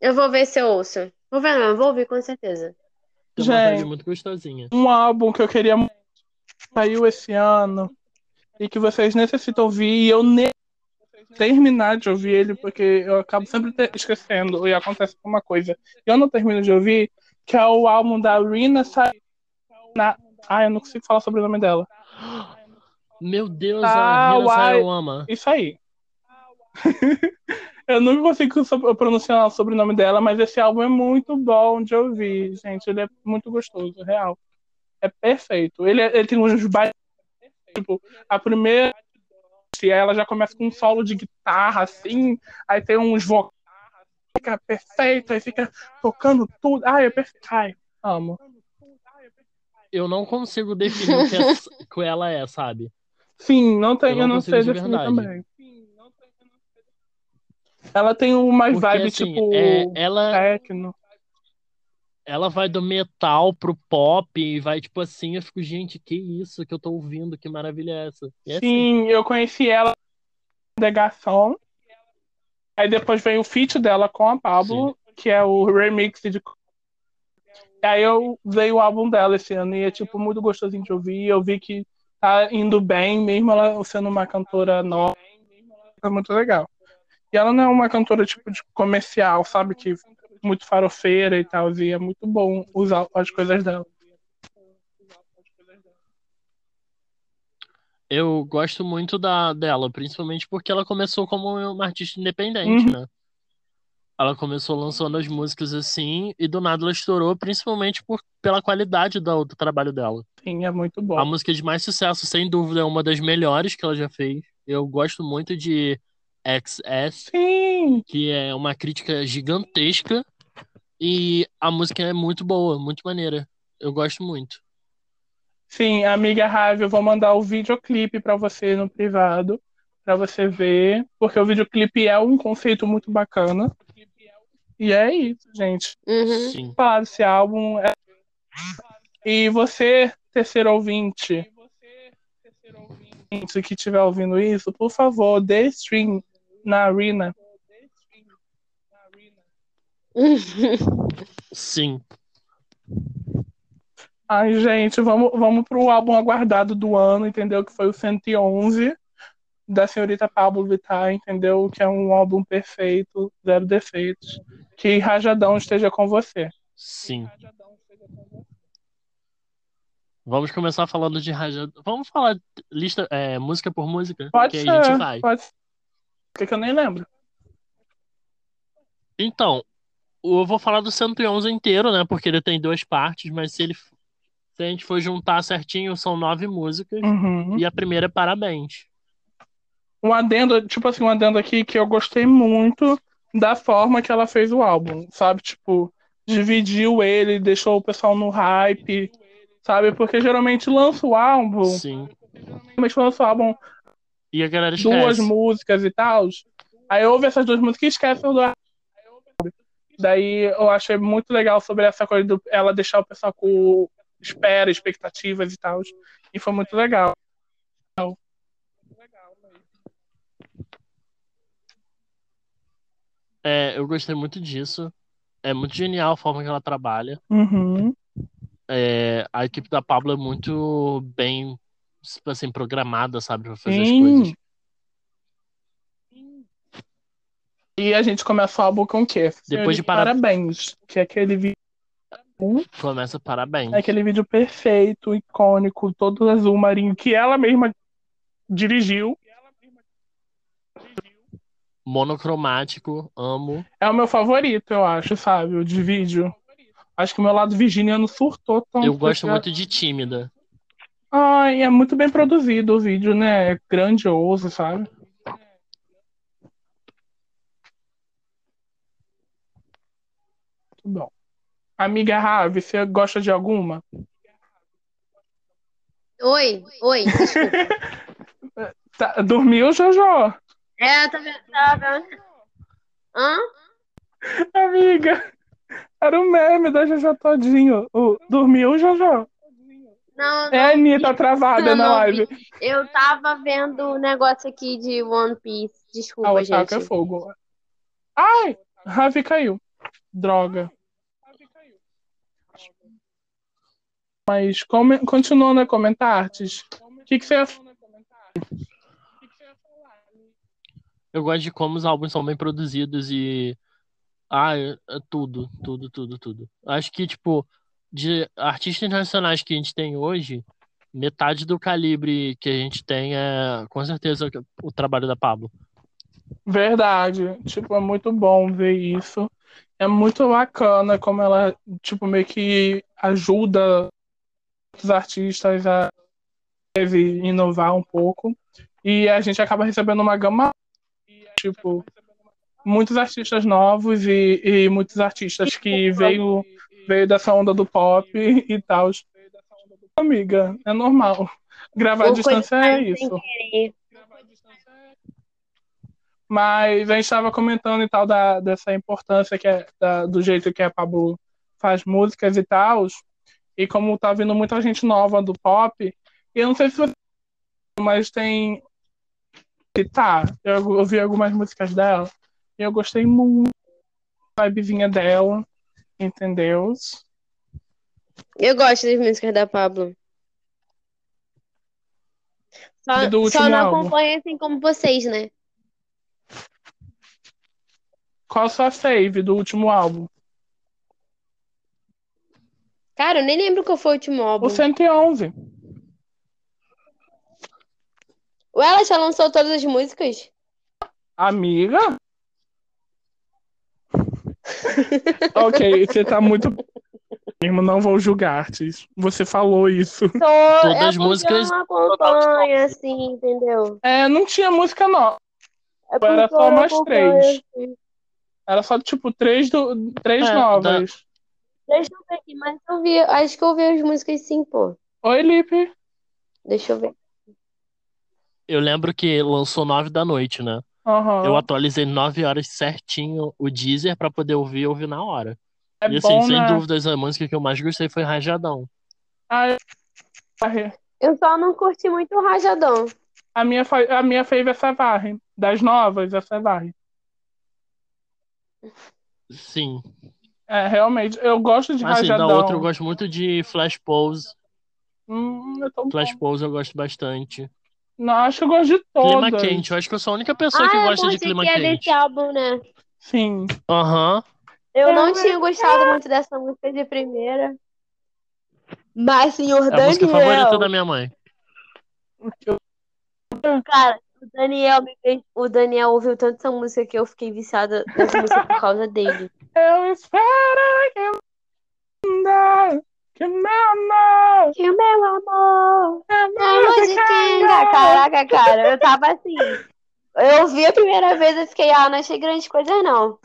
Eu vou ver se eu ouço. Vou ver, não, vou ouvir com certeza. Gente. muito gostosinha. Um álbum que eu queria muito saiu esse ano e que vocês necessitam ouvir e eu nem terminar de ouvir ele porque eu acabo sempre te- esquecendo e acontece uma coisa. Eu não termino de ouvir, que é o álbum da Rina Sa... na... Ah, eu não consigo falar sobre o nome dela. Meu Deus, Ah, a. Isso aí. eu nunca consigo pronunciar o sobrenome dela, mas esse álbum é muito bom de ouvir, gente. Ele é muito gostoso, real. É perfeito. Ele, é- ele tem uns bailes Tipo, a primeira. Ela já começa com um solo de guitarra, assim, aí tem uns vocais, fica perfeito, aí fica tocando tudo. Ai, é perfeito. Ai, amo. Eu não consigo definir o que, é- que ela é, sabe? Sim, não tem, Eu não eu não sei de definir verdade. também. Ela tem uma Porque, vibe, assim, tipo, é, ela, techno. ela vai do metal pro pop e vai tipo assim, eu fico, gente, que isso que eu tô ouvindo, que maravilha é essa? É assim, Sim, eu conheci ela da Garçom. Aí depois veio o feat dela com a Pablo, que é o remix de. Aí eu veio o álbum dela esse ano e é tipo muito gostosinho de ouvir. Eu vi que tá indo bem, mesmo ela sendo uma cantora nova. É muito legal. E ela não é uma cantora tipo de comercial, sabe? Que muito farofeira e tal. E é muito bom usar as coisas dela. Eu gosto muito da, dela, principalmente porque ela começou como uma artista independente, Uhum. né? Ela começou lançando as músicas assim e do nada ela estourou, principalmente por, pela qualidade do, do trabalho dela. Sim, é muito A bom. música de mais sucesso, sem dúvida, é uma das melhores que ela já fez. Eu gosto muito de XS, Sim, que é uma crítica gigantesca e a música é muito boa, muito maneira. Eu gosto muito. sim, amiga Ravi, eu vou mandar o videoclipe pra você no privado, pra você ver, porque o videoclipe é um conceito muito bacana. E é isso, gente. Uhum. Sim. Falar desse álbum. é- E você, terceiro ouvinte, que estiver ouvindo isso, por favor, dê stream na Arena. Sim. Ai, gente, vamos, vamos pro álbum aguardado do ano, entendeu? Que foi o 111 da senhorita Pablo Vittar, entendeu? Que é um álbum perfeito, zero defeitos. Que Rajadão esteja com você. Sim. Vamos começar falando de Raja. Vamos falar lista, é, música por música? Pode que ser, aí a gente vai. pode ser. Porque que eu nem lembro. Então, eu vou falar do 111 inteiro, né? Porque ele tem duas partes, mas se ele se a gente for juntar certinho, são nove músicas. Uhum. E a primeira é Parabéns. Um adendo, tipo assim, um adendo aqui que eu gostei muito da forma que ela fez o álbum, sabe? Tipo, dividiu ele, deixou o pessoal no hype, sabe? Porque geralmente lança o álbum, Sim. geralmente lança o álbum E a galera duas esquece. músicas e tal. Aí ouve essas duas músicas e esquece o do Daí eu achei muito legal sobre essa coisa do ela deixar o pessoal com espera, expectativas e tal. E foi muito legal. É, eu gostei muito disso. É muito genial a forma que ela trabalha. Uhum. É, a equipe da Pablo é muito bem, assim, programada, sabe, pra fazer as Sim. coisas. E a gente começa o álbum com o quê? Depois de para- Parabéns. Que é aquele vídeo. Começa Parabéns. É aquele vídeo perfeito, icônico, todo azul marinho, que ela mesma dirigiu. Monocromático, amo. É o meu favorito, eu acho, sabe? O de vídeo. Acho que o meu lado virginiano surtou tanto. Eu gosto porque- muito de Tímida. Ai, é muito bem produzido o vídeo, né? É grandioso, sabe? Muito bom. Amiga Ravi, você gosta de alguma? Oi, oi, desculpa. Tá- dormiu, Jojo? É, tá? Tá vendo? Hã? Amiga, era o meme da Jojo todinho. O, dormiu, Jojo? Não, É a. Anitta travada Eu na live. Eu tava vendo o negócio aqui de One Piece. Desculpa, Otaku é gente. fogo. Ai, Ravi caiu. Droga. Mas come, continuando a comentar, Artes, o que, que você ia Eu gosto de como os álbuns são bem produzidos e. Ah, é, é tudo, tudo, tudo, tudo. Acho que, tipo, de artistas nacionais que a gente tem hoje, metade do calibre que a gente tem é, com certeza, o trabalho da Pablo. Verdade. Tipo, é muito bom ver isso. É muito bacana como ela, tipo, meio que ajuda os artistas a inovar um pouco. E a gente acaba recebendo uma gama, tipo, muitos artistas novos e, e muitos artistas que veio, veio dessa onda do pop e tal. Amiga, é normal. Gravar à Ou distância é isso. Mas a gente estava comentando e tal da, dessa importância que é da- do jeito que a Pablo faz músicas e tal. E como tá vindo muita gente nova do pop, e eu não sei se você mas tem tá, eu ouvi algumas músicas dela e eu gostei muito da vibezinha dela, entendeu? Eu gosto das músicas da Pablo. Só, só não álbum? acompanho assim como vocês, né? Qual a sua fave do último álbum? Cara, eu nem lembro qual foi o último álbum. O 111. Ué, ela já lançou todas as músicas? Amiga? ok, você tá muito. Irmão, não vou julgar-te. Você falou isso. Tô, Todas as músicas- não acompanho, assim, entendeu? É, não tinha música nova. É Era só acompanho, três. assim. Era só, tipo, três, do... três É, novas. Deixa eu ver aqui, mas eu vi, acho que eu vi as músicas sim, pô. Oi, Lipe. Deixa eu ver. Eu lembro que lançou 9 da noite, né? Aham. Eu atualizei 9 horas certinho o Deezer pra poder ouvir e ouvir na hora. É e assim, bom, sem né? dúvidas, a música que eu mais gostei foi Rajadão. Ah, Eu só não curti muito o Rajadão. A minha, a minha fave é Savarre. Das novas, é Savarre. Sim. É, realmente. Eu gosto de Mas assim, da Rajadão. outra eu gosto muito de Flash Pose. Hum, é Flash bom. Pose eu gosto bastante. Não, acho que eu gosto de Clima todas. quente, eu acho que eu sou a única pessoa que Ah, é gosta de clima que é quente. desse álbum, né? Sim. Aham. Eu não tinha gostado muito dessa música de primeira. Mas, senhor É a música favorita Daniel, da minha mãe. cara, o Daniel fez... O Daniel ouviu tanto essa música que eu fiquei viciada nessa música por causa dele. Eu espero que ainda que meu amor Que o meu amor é é musiquinha. Caraca, cara, eu tava assim. Eu ouvi a primeira vez e fiquei, ah, não achei grande coisa, não.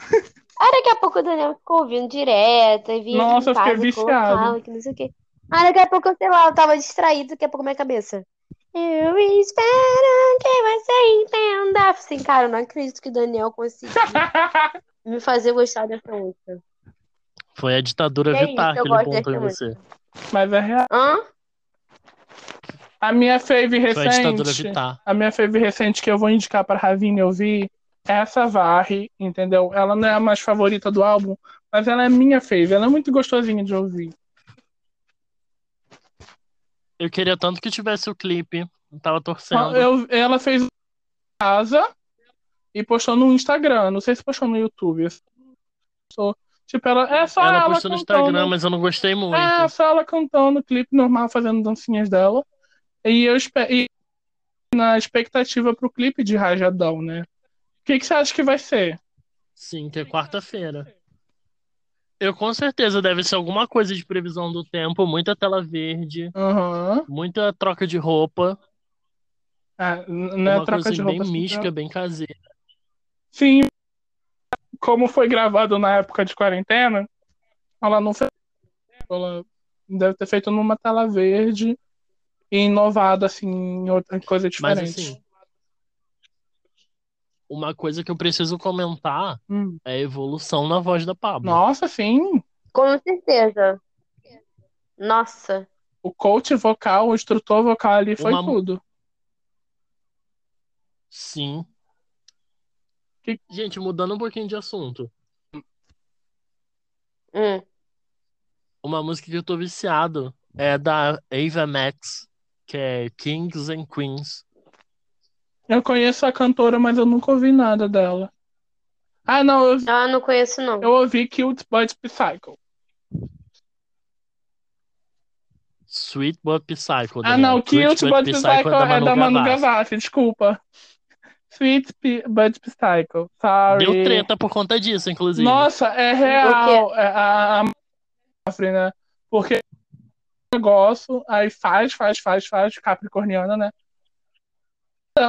Aí daqui a pouco o Daniel ficou ouvindo direto, e vinha Nossa, eu fiquei viciado. que não sei o quê. Aí daqui a pouco, eu sei lá, eu tava distraído, daqui a pouco minha cabeça. Eu espero que você entenda. Assim, cara, eu não acredito que o Daniel conseguiu me fazer gostar dessa música. Foi a ditadura Que Vitar isso, que ele montou em você. Mas é real. Hã? A minha fave Foi a ditadura recente, Vitar. a minha fave recente que eu vou indicar para Ravine ouvir é essa Varre, entendeu? Ela não é a mais favorita do álbum, mas ela é minha fave. Ela é muito gostosinha de ouvir. Eu queria tanto que tivesse o clipe. Eu tava torcendo. Eu, ela fez em casa e postou no Instagram. Não sei se postou no YouTube. Postou- tipo, ela, é só Ela ela, postou no cantando. Instagram, mas eu não gostei muito. É, só ela cantando, clipe normal, fazendo dancinhas dela. E eu. E na expectativa pro clipe de Rajadão, né? O que, que você acha que vai ser? Sim, que é quarta-feira. Eu com certeza deve ser alguma coisa de previsão do tempo, muita tela verde, Aham. muita troca de roupa, n- não é uma troca coisa de assim, bem roupa. assim, mística, bem caseira. Sim. Como foi gravado na época de quarentena, ela não fez. Ela deve ter feito numa tela verde e inovado, assim, em outra coisa Mas diferente. assim, uma coisa que eu preciso comentar Hum. é a evolução na voz da Pablo. Nossa, sim. Com certeza. Nossa. O coach vocal, o instrutor vocal ali foi Uma- tudo. Sim. Que- Gente, mudando um pouquinho de assunto. Hum. Uma música que eu tô viciado é da Ava Max, que é Kings and Queens. Eu conheço a cantora, mas eu nunca ouvi nada dela. Ah, não, eu, Ah, não conheço, não. eu ouvi Cute But Psycho. Sweet But Psycho. Ah, não, Sweet Cute But Psycho é da Manu Gavassi. Gavassi, desculpa. Sweet P- But Psycho, sorry. Deu treta por conta disso, inclusive. Nossa, é real. É a, sofre, né? Porque negócio, aí faz, faz, faz, faz, capricorniana, né?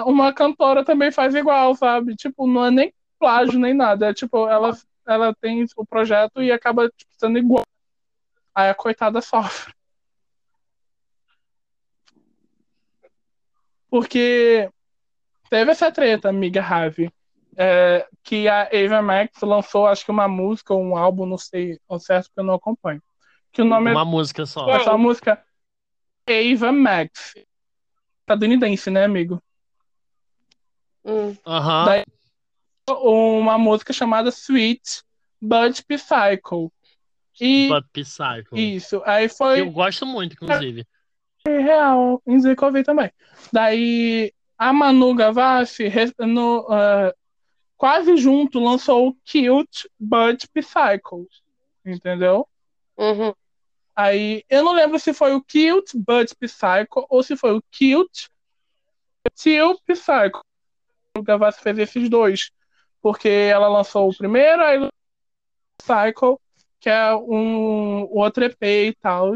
Uma cantora também faz igual, sabe? Tipo, não é nem plágio nem nada. É tipo, ela, ela tem o projeto e acaba tipo, sendo igual. Aí a coitada sofre. Porque teve essa treta, amiga Ravi, é, que a Ava Max lançou, acho que uma música ou um álbum, não sei ao certo, porque eu não acompanho. Que o nome Uma é música só. é só a música Ava Max. Estadunidense, né, amigo? Hum. Aham. Daí- Uma música chamada Sweet But Psycho. E But Psycho. isso, aí foi Eu gosto muito, inclusive. real, em também. Daí a Manu Gavassi, no, ah, quase junto, lançou o Cute But Psycho. Entendeu? Uhum. Aí eu não lembro se foi o Cute But Psycho ou se foi o Cute Till Psycho. O Gavassi fez esses dois. Porque ela lançou o primeiro, aí o Psycho, que é um o outro EP e tal.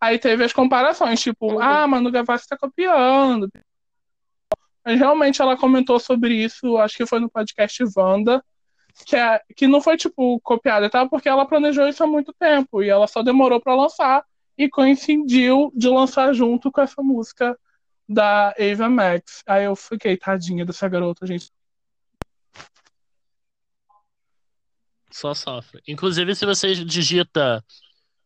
Aí teve as comparações, tipo, Uhum. ah, Manu Gavassi tá copiando. Mas realmente ela comentou sobre isso, acho que foi no podcast Wanda, que, é, que não foi, tipo, copiada, tá? Porque ela planejou isso há muito tempo e ela só demorou pra lançar e coincidiu de lançar junto com essa música da Ava Max. Aí eu fiquei, tadinha dessa garota, gente. Só sofre. Inclusive, se você digita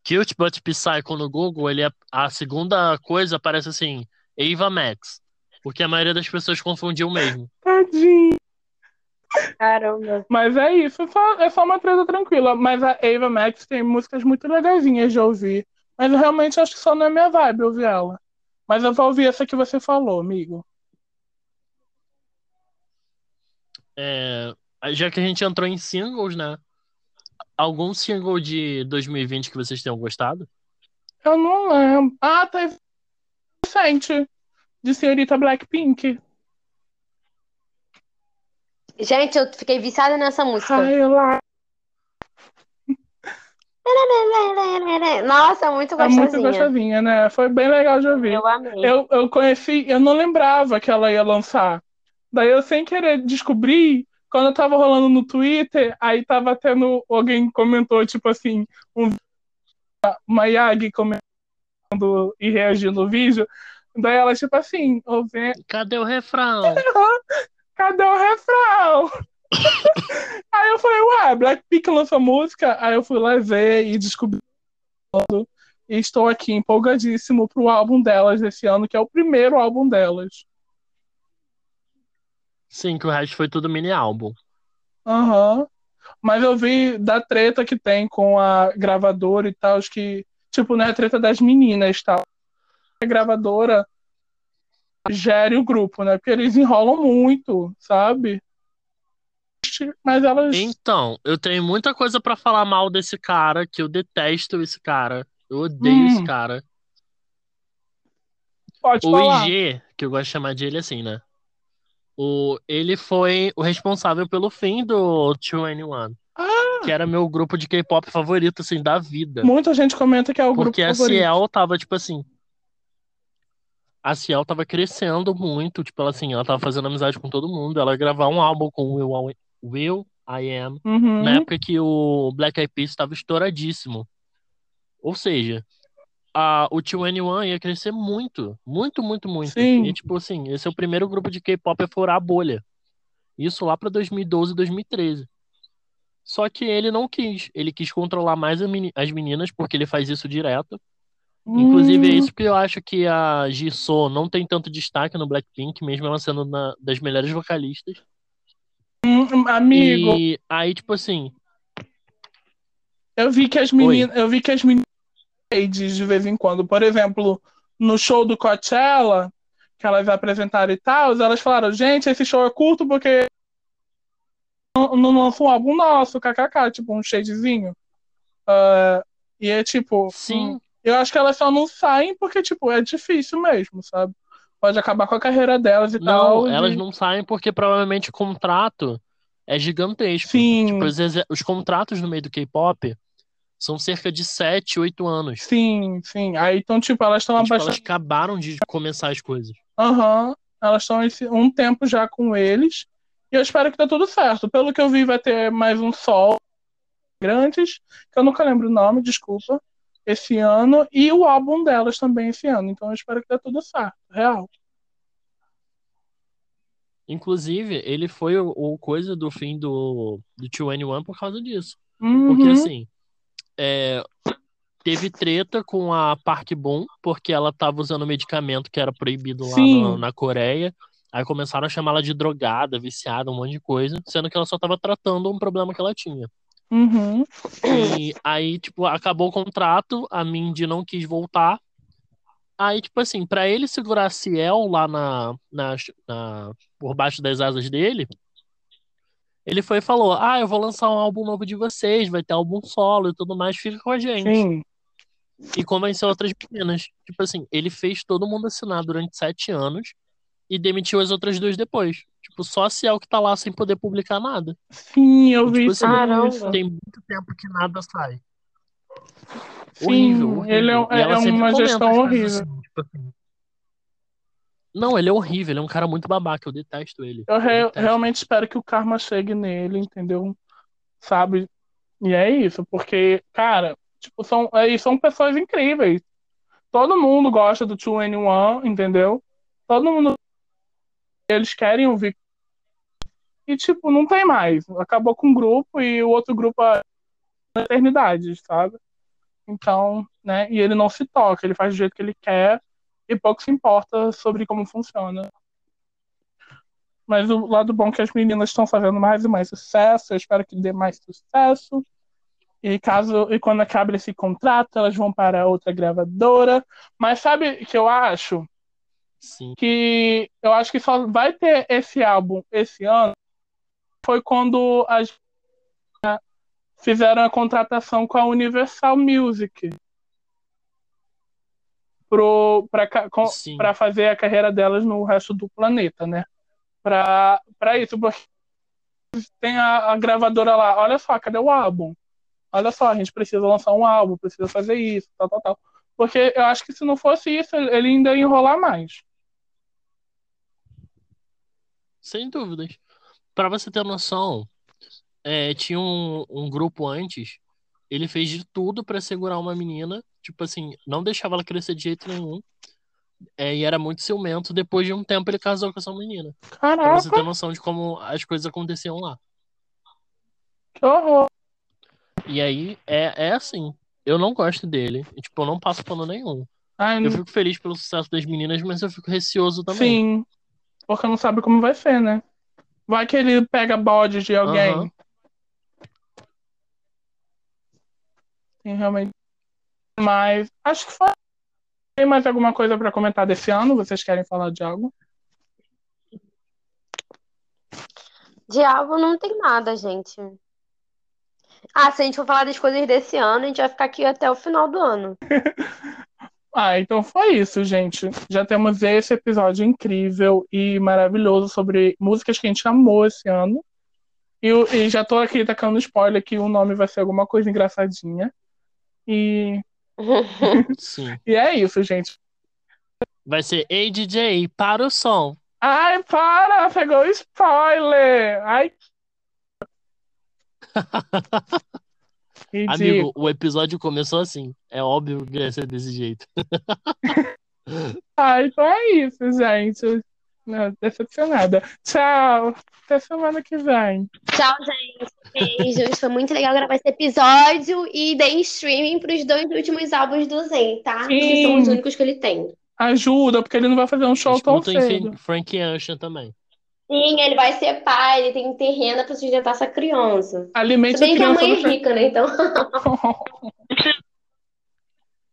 Cute But Psycho no Google, ele é... a segunda coisa aparece assim, Ava Max. Porque a maioria das pessoas confundiu mesmo. Tadinha. Caramba. Mas é isso, é só, é só uma treta tranquila. Mas a Ava Max tem músicas muito legazinhas de ouvir. Mas eu realmente acho que só não é minha vibe ouvir ela. Mas eu vou ouvir essa que você falou, amigo. É, já que a gente entrou em singles, né? Algum single de 2020 que vocês tenham gostado? Eu não lembro. Ah, teve recente. De senhorita Blackpink. Gente, eu fiquei viciada nessa música. Ai, lá. Nossa, muito É muito gostosinha. gostosinha, né? Foi bem legal de ouvir. Eu amei. Eu, eu conheci, eu não lembrava que ela ia lançar. Daí eu, sem querer, descobri quando eu tava rolando no Twitter, aí tava tendo. Alguém comentou, tipo assim, um, uma Yagi comentando e reagindo no vídeo. Daí ela, tipo assim, ouve- Cadê o refrão? cadê o refrão? aí eu falei, ué, Blackpink lançou música? Aí eu fui lá ver e descobri tudo. E estou aqui empolgadíssimo pro álbum delas desse ano, que é o primeiro álbum delas. Sim, que o resto foi tudo mini álbum. Aham. Mas eu vi da treta que tem com a gravadora e tal, que, tipo, não é a treta das meninas e tal. A gravadora gere o grupo, né? Porque eles enrolam muito, sabe? Mas elas. Então, eu tenho muita coisa pra falar mal desse cara, que eu detesto esse cara. Eu odeio Hum. esse cara. Pode O falar. IG, que eu gosto de chamar de ele assim, né? O, ele foi o responsável pelo fim do 2NE1, Ah, que era meu grupo de K-pop favorito, assim, da vida. muita gente comenta que é o Porque grupo a favorito. Ciel tava, tipo assim. A Ciel tava crescendo muito, tipo, ela assim, ela tava fazendo amizade com todo mundo. Ela ia gravar um álbum com o Will, Will I Am, Uhum. na época que o Black Eyed Peas estava estouradíssimo. Ou seja, a, o 2NE1 ia crescer muito, muito, muito, muito. Sim. E, tipo assim, esse é o primeiro grupo de K-pop a furar a bolha. Isso lá pra 2012, 2013. Só que ele não quis. Ele quis controlar mais as meninas, porque ele faz isso direto. Inclusive, é Hum, isso que eu acho que a Jisoo não tem tanto destaque no Blackpink, mesmo ela sendo uma das melhores vocalistas. hum, amigo, E aí, tipo assim, eu vi que as meninas, eu vi que as meninas de vez em quando, por exemplo, no show do Coachella, que elas apresentaram e tal, elas falaram, gente, esse show é curto porque não, lança um álbum nosso, kkk, tipo um shadezinho. Ah, e é tipo, sim, hum, eu acho que elas só não saem porque, tipo, é difícil mesmo, sabe? Pode acabar com a carreira delas e não, tal. elas e- não saem porque provavelmente o contrato é gigantesco. Sim. Tipo, os, os contratos no meio do K-pop São cerca de 7, 8 anos. Sim, sim. Aí, então, tipo, elas estão tipo, abaixando. elas acabaram de começar as coisas. Aham. Elas estão esse- um tempo já com eles. E eu espero que dê tudo certo. Pelo que eu vi, vai ter mais um sol grandes, que eu nunca lembro o nome, desculpa, esse ano. E o álbum delas também esse ano. Então eu espero que dê tudo certo. Real. Inclusive, ele foi o, o coisa do fim do, do 2NE1 por causa disso. Uhum. Porque assim, é, teve treta com a Park Bom, porque ela tava usando medicamento que era proibido lá no- na Coreia. Aí começaram a chamar ela de drogada, viciada, um monte de coisa, sendo que ela só tava tratando um problema que ela tinha. Uhum. E aí, tipo, acabou o contrato, a Mindy não quis voltar. Aí, tipo assim, pra ele segurar a Ciel lá na, na, na- por baixo das asas dele, ele foi e falou: Ah, eu vou lançar um álbum novo de vocês, vai ter álbum solo e tudo mais, fica com a gente. Sim. E convenceu outras meninas. Tipo assim, ele fez todo mundo assinar durante sete anos e demitiu as outras duas depois. Tipo, só a Ciel que tá lá sem poder publicar nada. Sim, eu E, vi tipo isso. assim, Caramba. Tem muito tempo que nada sai. Sim, horrível, horrível. ele é, é uma gestão horrível. assim, tipo assim. Não, ele é horrível, ele é um cara muito babaca, eu detesto ele. Eu re- detesto. realmente espero que o karma chegue nele, entendeu? Sabe? E é isso, porque, cara, tipo, são, aí são pessoas incríveis. Todo mundo gosta do 2NE1, entendeu? Todo mundo. Eles querem ouvir. E, tipo, não tem mais. Acabou com um grupo e o outro grupo é na eternidade, sabe? Então, né? E ele não se toca, ele faz do jeito que ele quer e pouco se importa sobre como funciona. Mas o lado bom é que as meninas estão fazendo mais e mais sucesso. Eu espero que dê mais sucesso. E caso e quando acabe esse contrato, elas vão para outra gravadora. Mas sabe o que eu acho? Sim. Que eu acho que só vai ter esse álbum esse ano. Foi quando as fizeram a contratação com a Universal Music pra fazer a carreira delas no resto do planeta, né? Pra, pra isso, porque tem a, a gravadora lá, olha só, cadê o álbum? Olha só, a gente precisa lançar um álbum, precisa fazer isso, tal, tal, tal. Porque eu acho que se não fosse isso, ele ainda ia enrolar mais. Sem dúvidas. Pra você ter noção, é, tinha um, um grupo antes, ele fez de tudo pra segurar uma menina, tipo assim, não deixava ela crescer de jeito nenhum. É, e era muito ciumento. Depois de um tempo, ele casou com essa menina. Pra você Caraca, ter noção de como as coisas aconteciam lá. que horror. E aí, é, é assim. Eu não gosto dele. E, tipo, eu não passo pano nenhum. Ai, Eu fico feliz pelo sucesso das meninas, mas eu fico receoso também. sim, porque não sabe como vai ser, né? Vai que ele pega bode de alguém. Aham. Sim, realmente. Mas acho que foi. Tem mais alguma coisa pra comentar desse ano? Vocês querem falar de algo? De álbum não tem nada, gente. Ah, se a gente for falar das coisas desse ano, a gente vai ficar aqui até o final do ano. Ah, então foi isso, gente. Já temos esse episódio incrível e maravilhoso sobre músicas que a gente amou esse ano. E, e já tô aqui tacando spoiler que o nome vai ser alguma coisa engraçadinha. E, Sim. e é isso, gente. Vai ser Ei DJ, para o som. Ai, para! Pegou o spoiler! Ai. Amigo, o episódio começou assim. É óbvio que ia ser desse jeito. Ah, então é isso, gente. Não, decepcionada. Tchau. Até semana que vem. Tchau, gente. Beijos. Foi muito legal gravar esse episódio e deem streaming pros dois últimos álbuns do Zen, tá? Sim. são os únicos que ele tem. Ajuda, porque ele não vai fazer um show tão cedo. Frank- Frank Ocean também. Sim, ele vai ser pai, ele tem que ter renda pra sustentar essa criança. Alimente Se a bem que a criança mãe é rica, né? Então.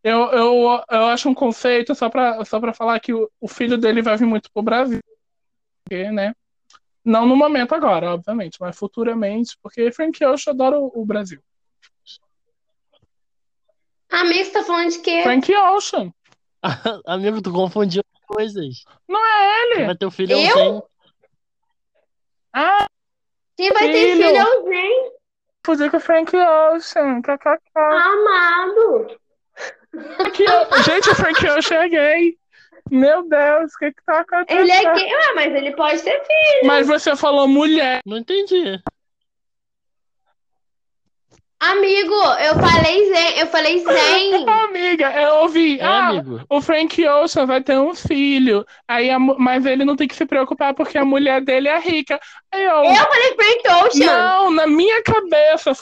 Eu, eu, eu acho um conceito só pra, só pra falar que o, o filho dele vai vir muito pro Brasil. Porque, né? Não no momento agora, obviamente, mas futuramente, porque Frank Ocean adora o, o Brasil. Amigo, você tá falando de quê? Frank Ocean. Amigo, tu confundiu as coisas. Não é ele. vai ter o filho é? Zen. Ah, Quem vai ter Filho. filho é o Zen. confundi com o Frank Ocean. KKK. Amado. Frank Gente, o Frank Ocean é gay. Meu Deus, o que que tá acontecendo? Ele é gay, ué, mas ele pode ter filho. Mas você falou mulher. Não entendi. Amigo, eu falei zen, eu falei zen. Amiga, eu ouvi. É, ah, amigo. o Frank Ocean vai ter um filho. Aí a mas ele não tem que se preocupar porque a mulher dele é rica. Aí eu. Eu falei Frank Ocean. Não, na minha cabeça.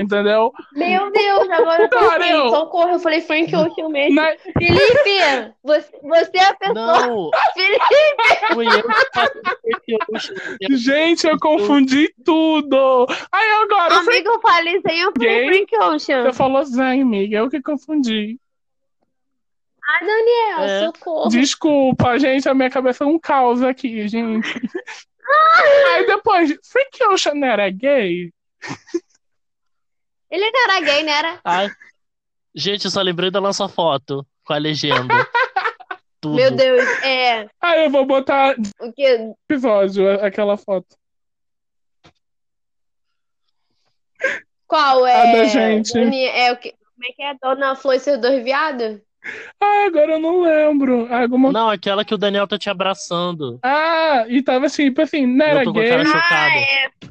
Entendeu? Meu Deus, agora eu tô Cara, assim, eu- socorro, eu falei Frank Ocean mesmo. Na- Felipe, você, você é a pessoa. Não, Felipe, fui eu que. Gente, eu confundi tudo. Aí agora amigo, eu falei zen, eu falei Gay? Frank Ocean. Você falou Zen, amiga. Eu que confundi. Ah, Daniel, É. socorro. Desculpa, gente. A minha cabeça é um caos aqui, gente. Aí depois, Frank Ocean era gay? Ele não era gay, né? Era? Ai. Gente, eu só lembrei da nossa foto com a legenda. Tudo. Meu Deus, é. Aí eu vou botar O que? episódio, aquela foto. Qual é? A da gente. Dani- é o que? Como é que é? Dona Flor e seus dois viados? Ah, agora eu não lembro. Ah, Alguma... Não, aquela que o Daniel tá te abraçando. Ah, e tava assim, tipo assim, não Eu era tô com a gay. cara chocada.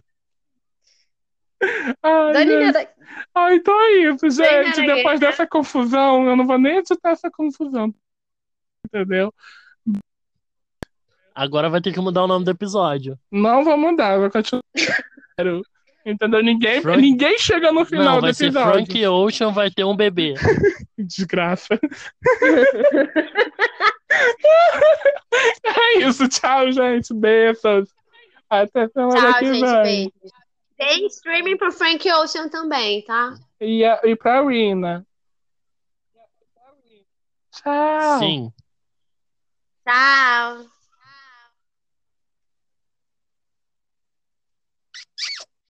Ai, Dani não gente. era- Ah, então é isso, gente. Depois dessa confusão, eu não vou nem editar essa confusão. Entendeu? Agora vai ter que mudar o nome do episódio. Não vou mudar, vou continuar. Entendeu? Ninguém, Frank- ninguém chega no final Não, do vai ser episódio. Frank Ocean vai ter um bebê. Desgraça. é isso, tchau, gente. Beijos. Até semana Tchau, que gente, vem. beijos. Tem streaming pro Frank Ocean também, tá? E, a- e pra Rina. Tchau. Sim. Tchau.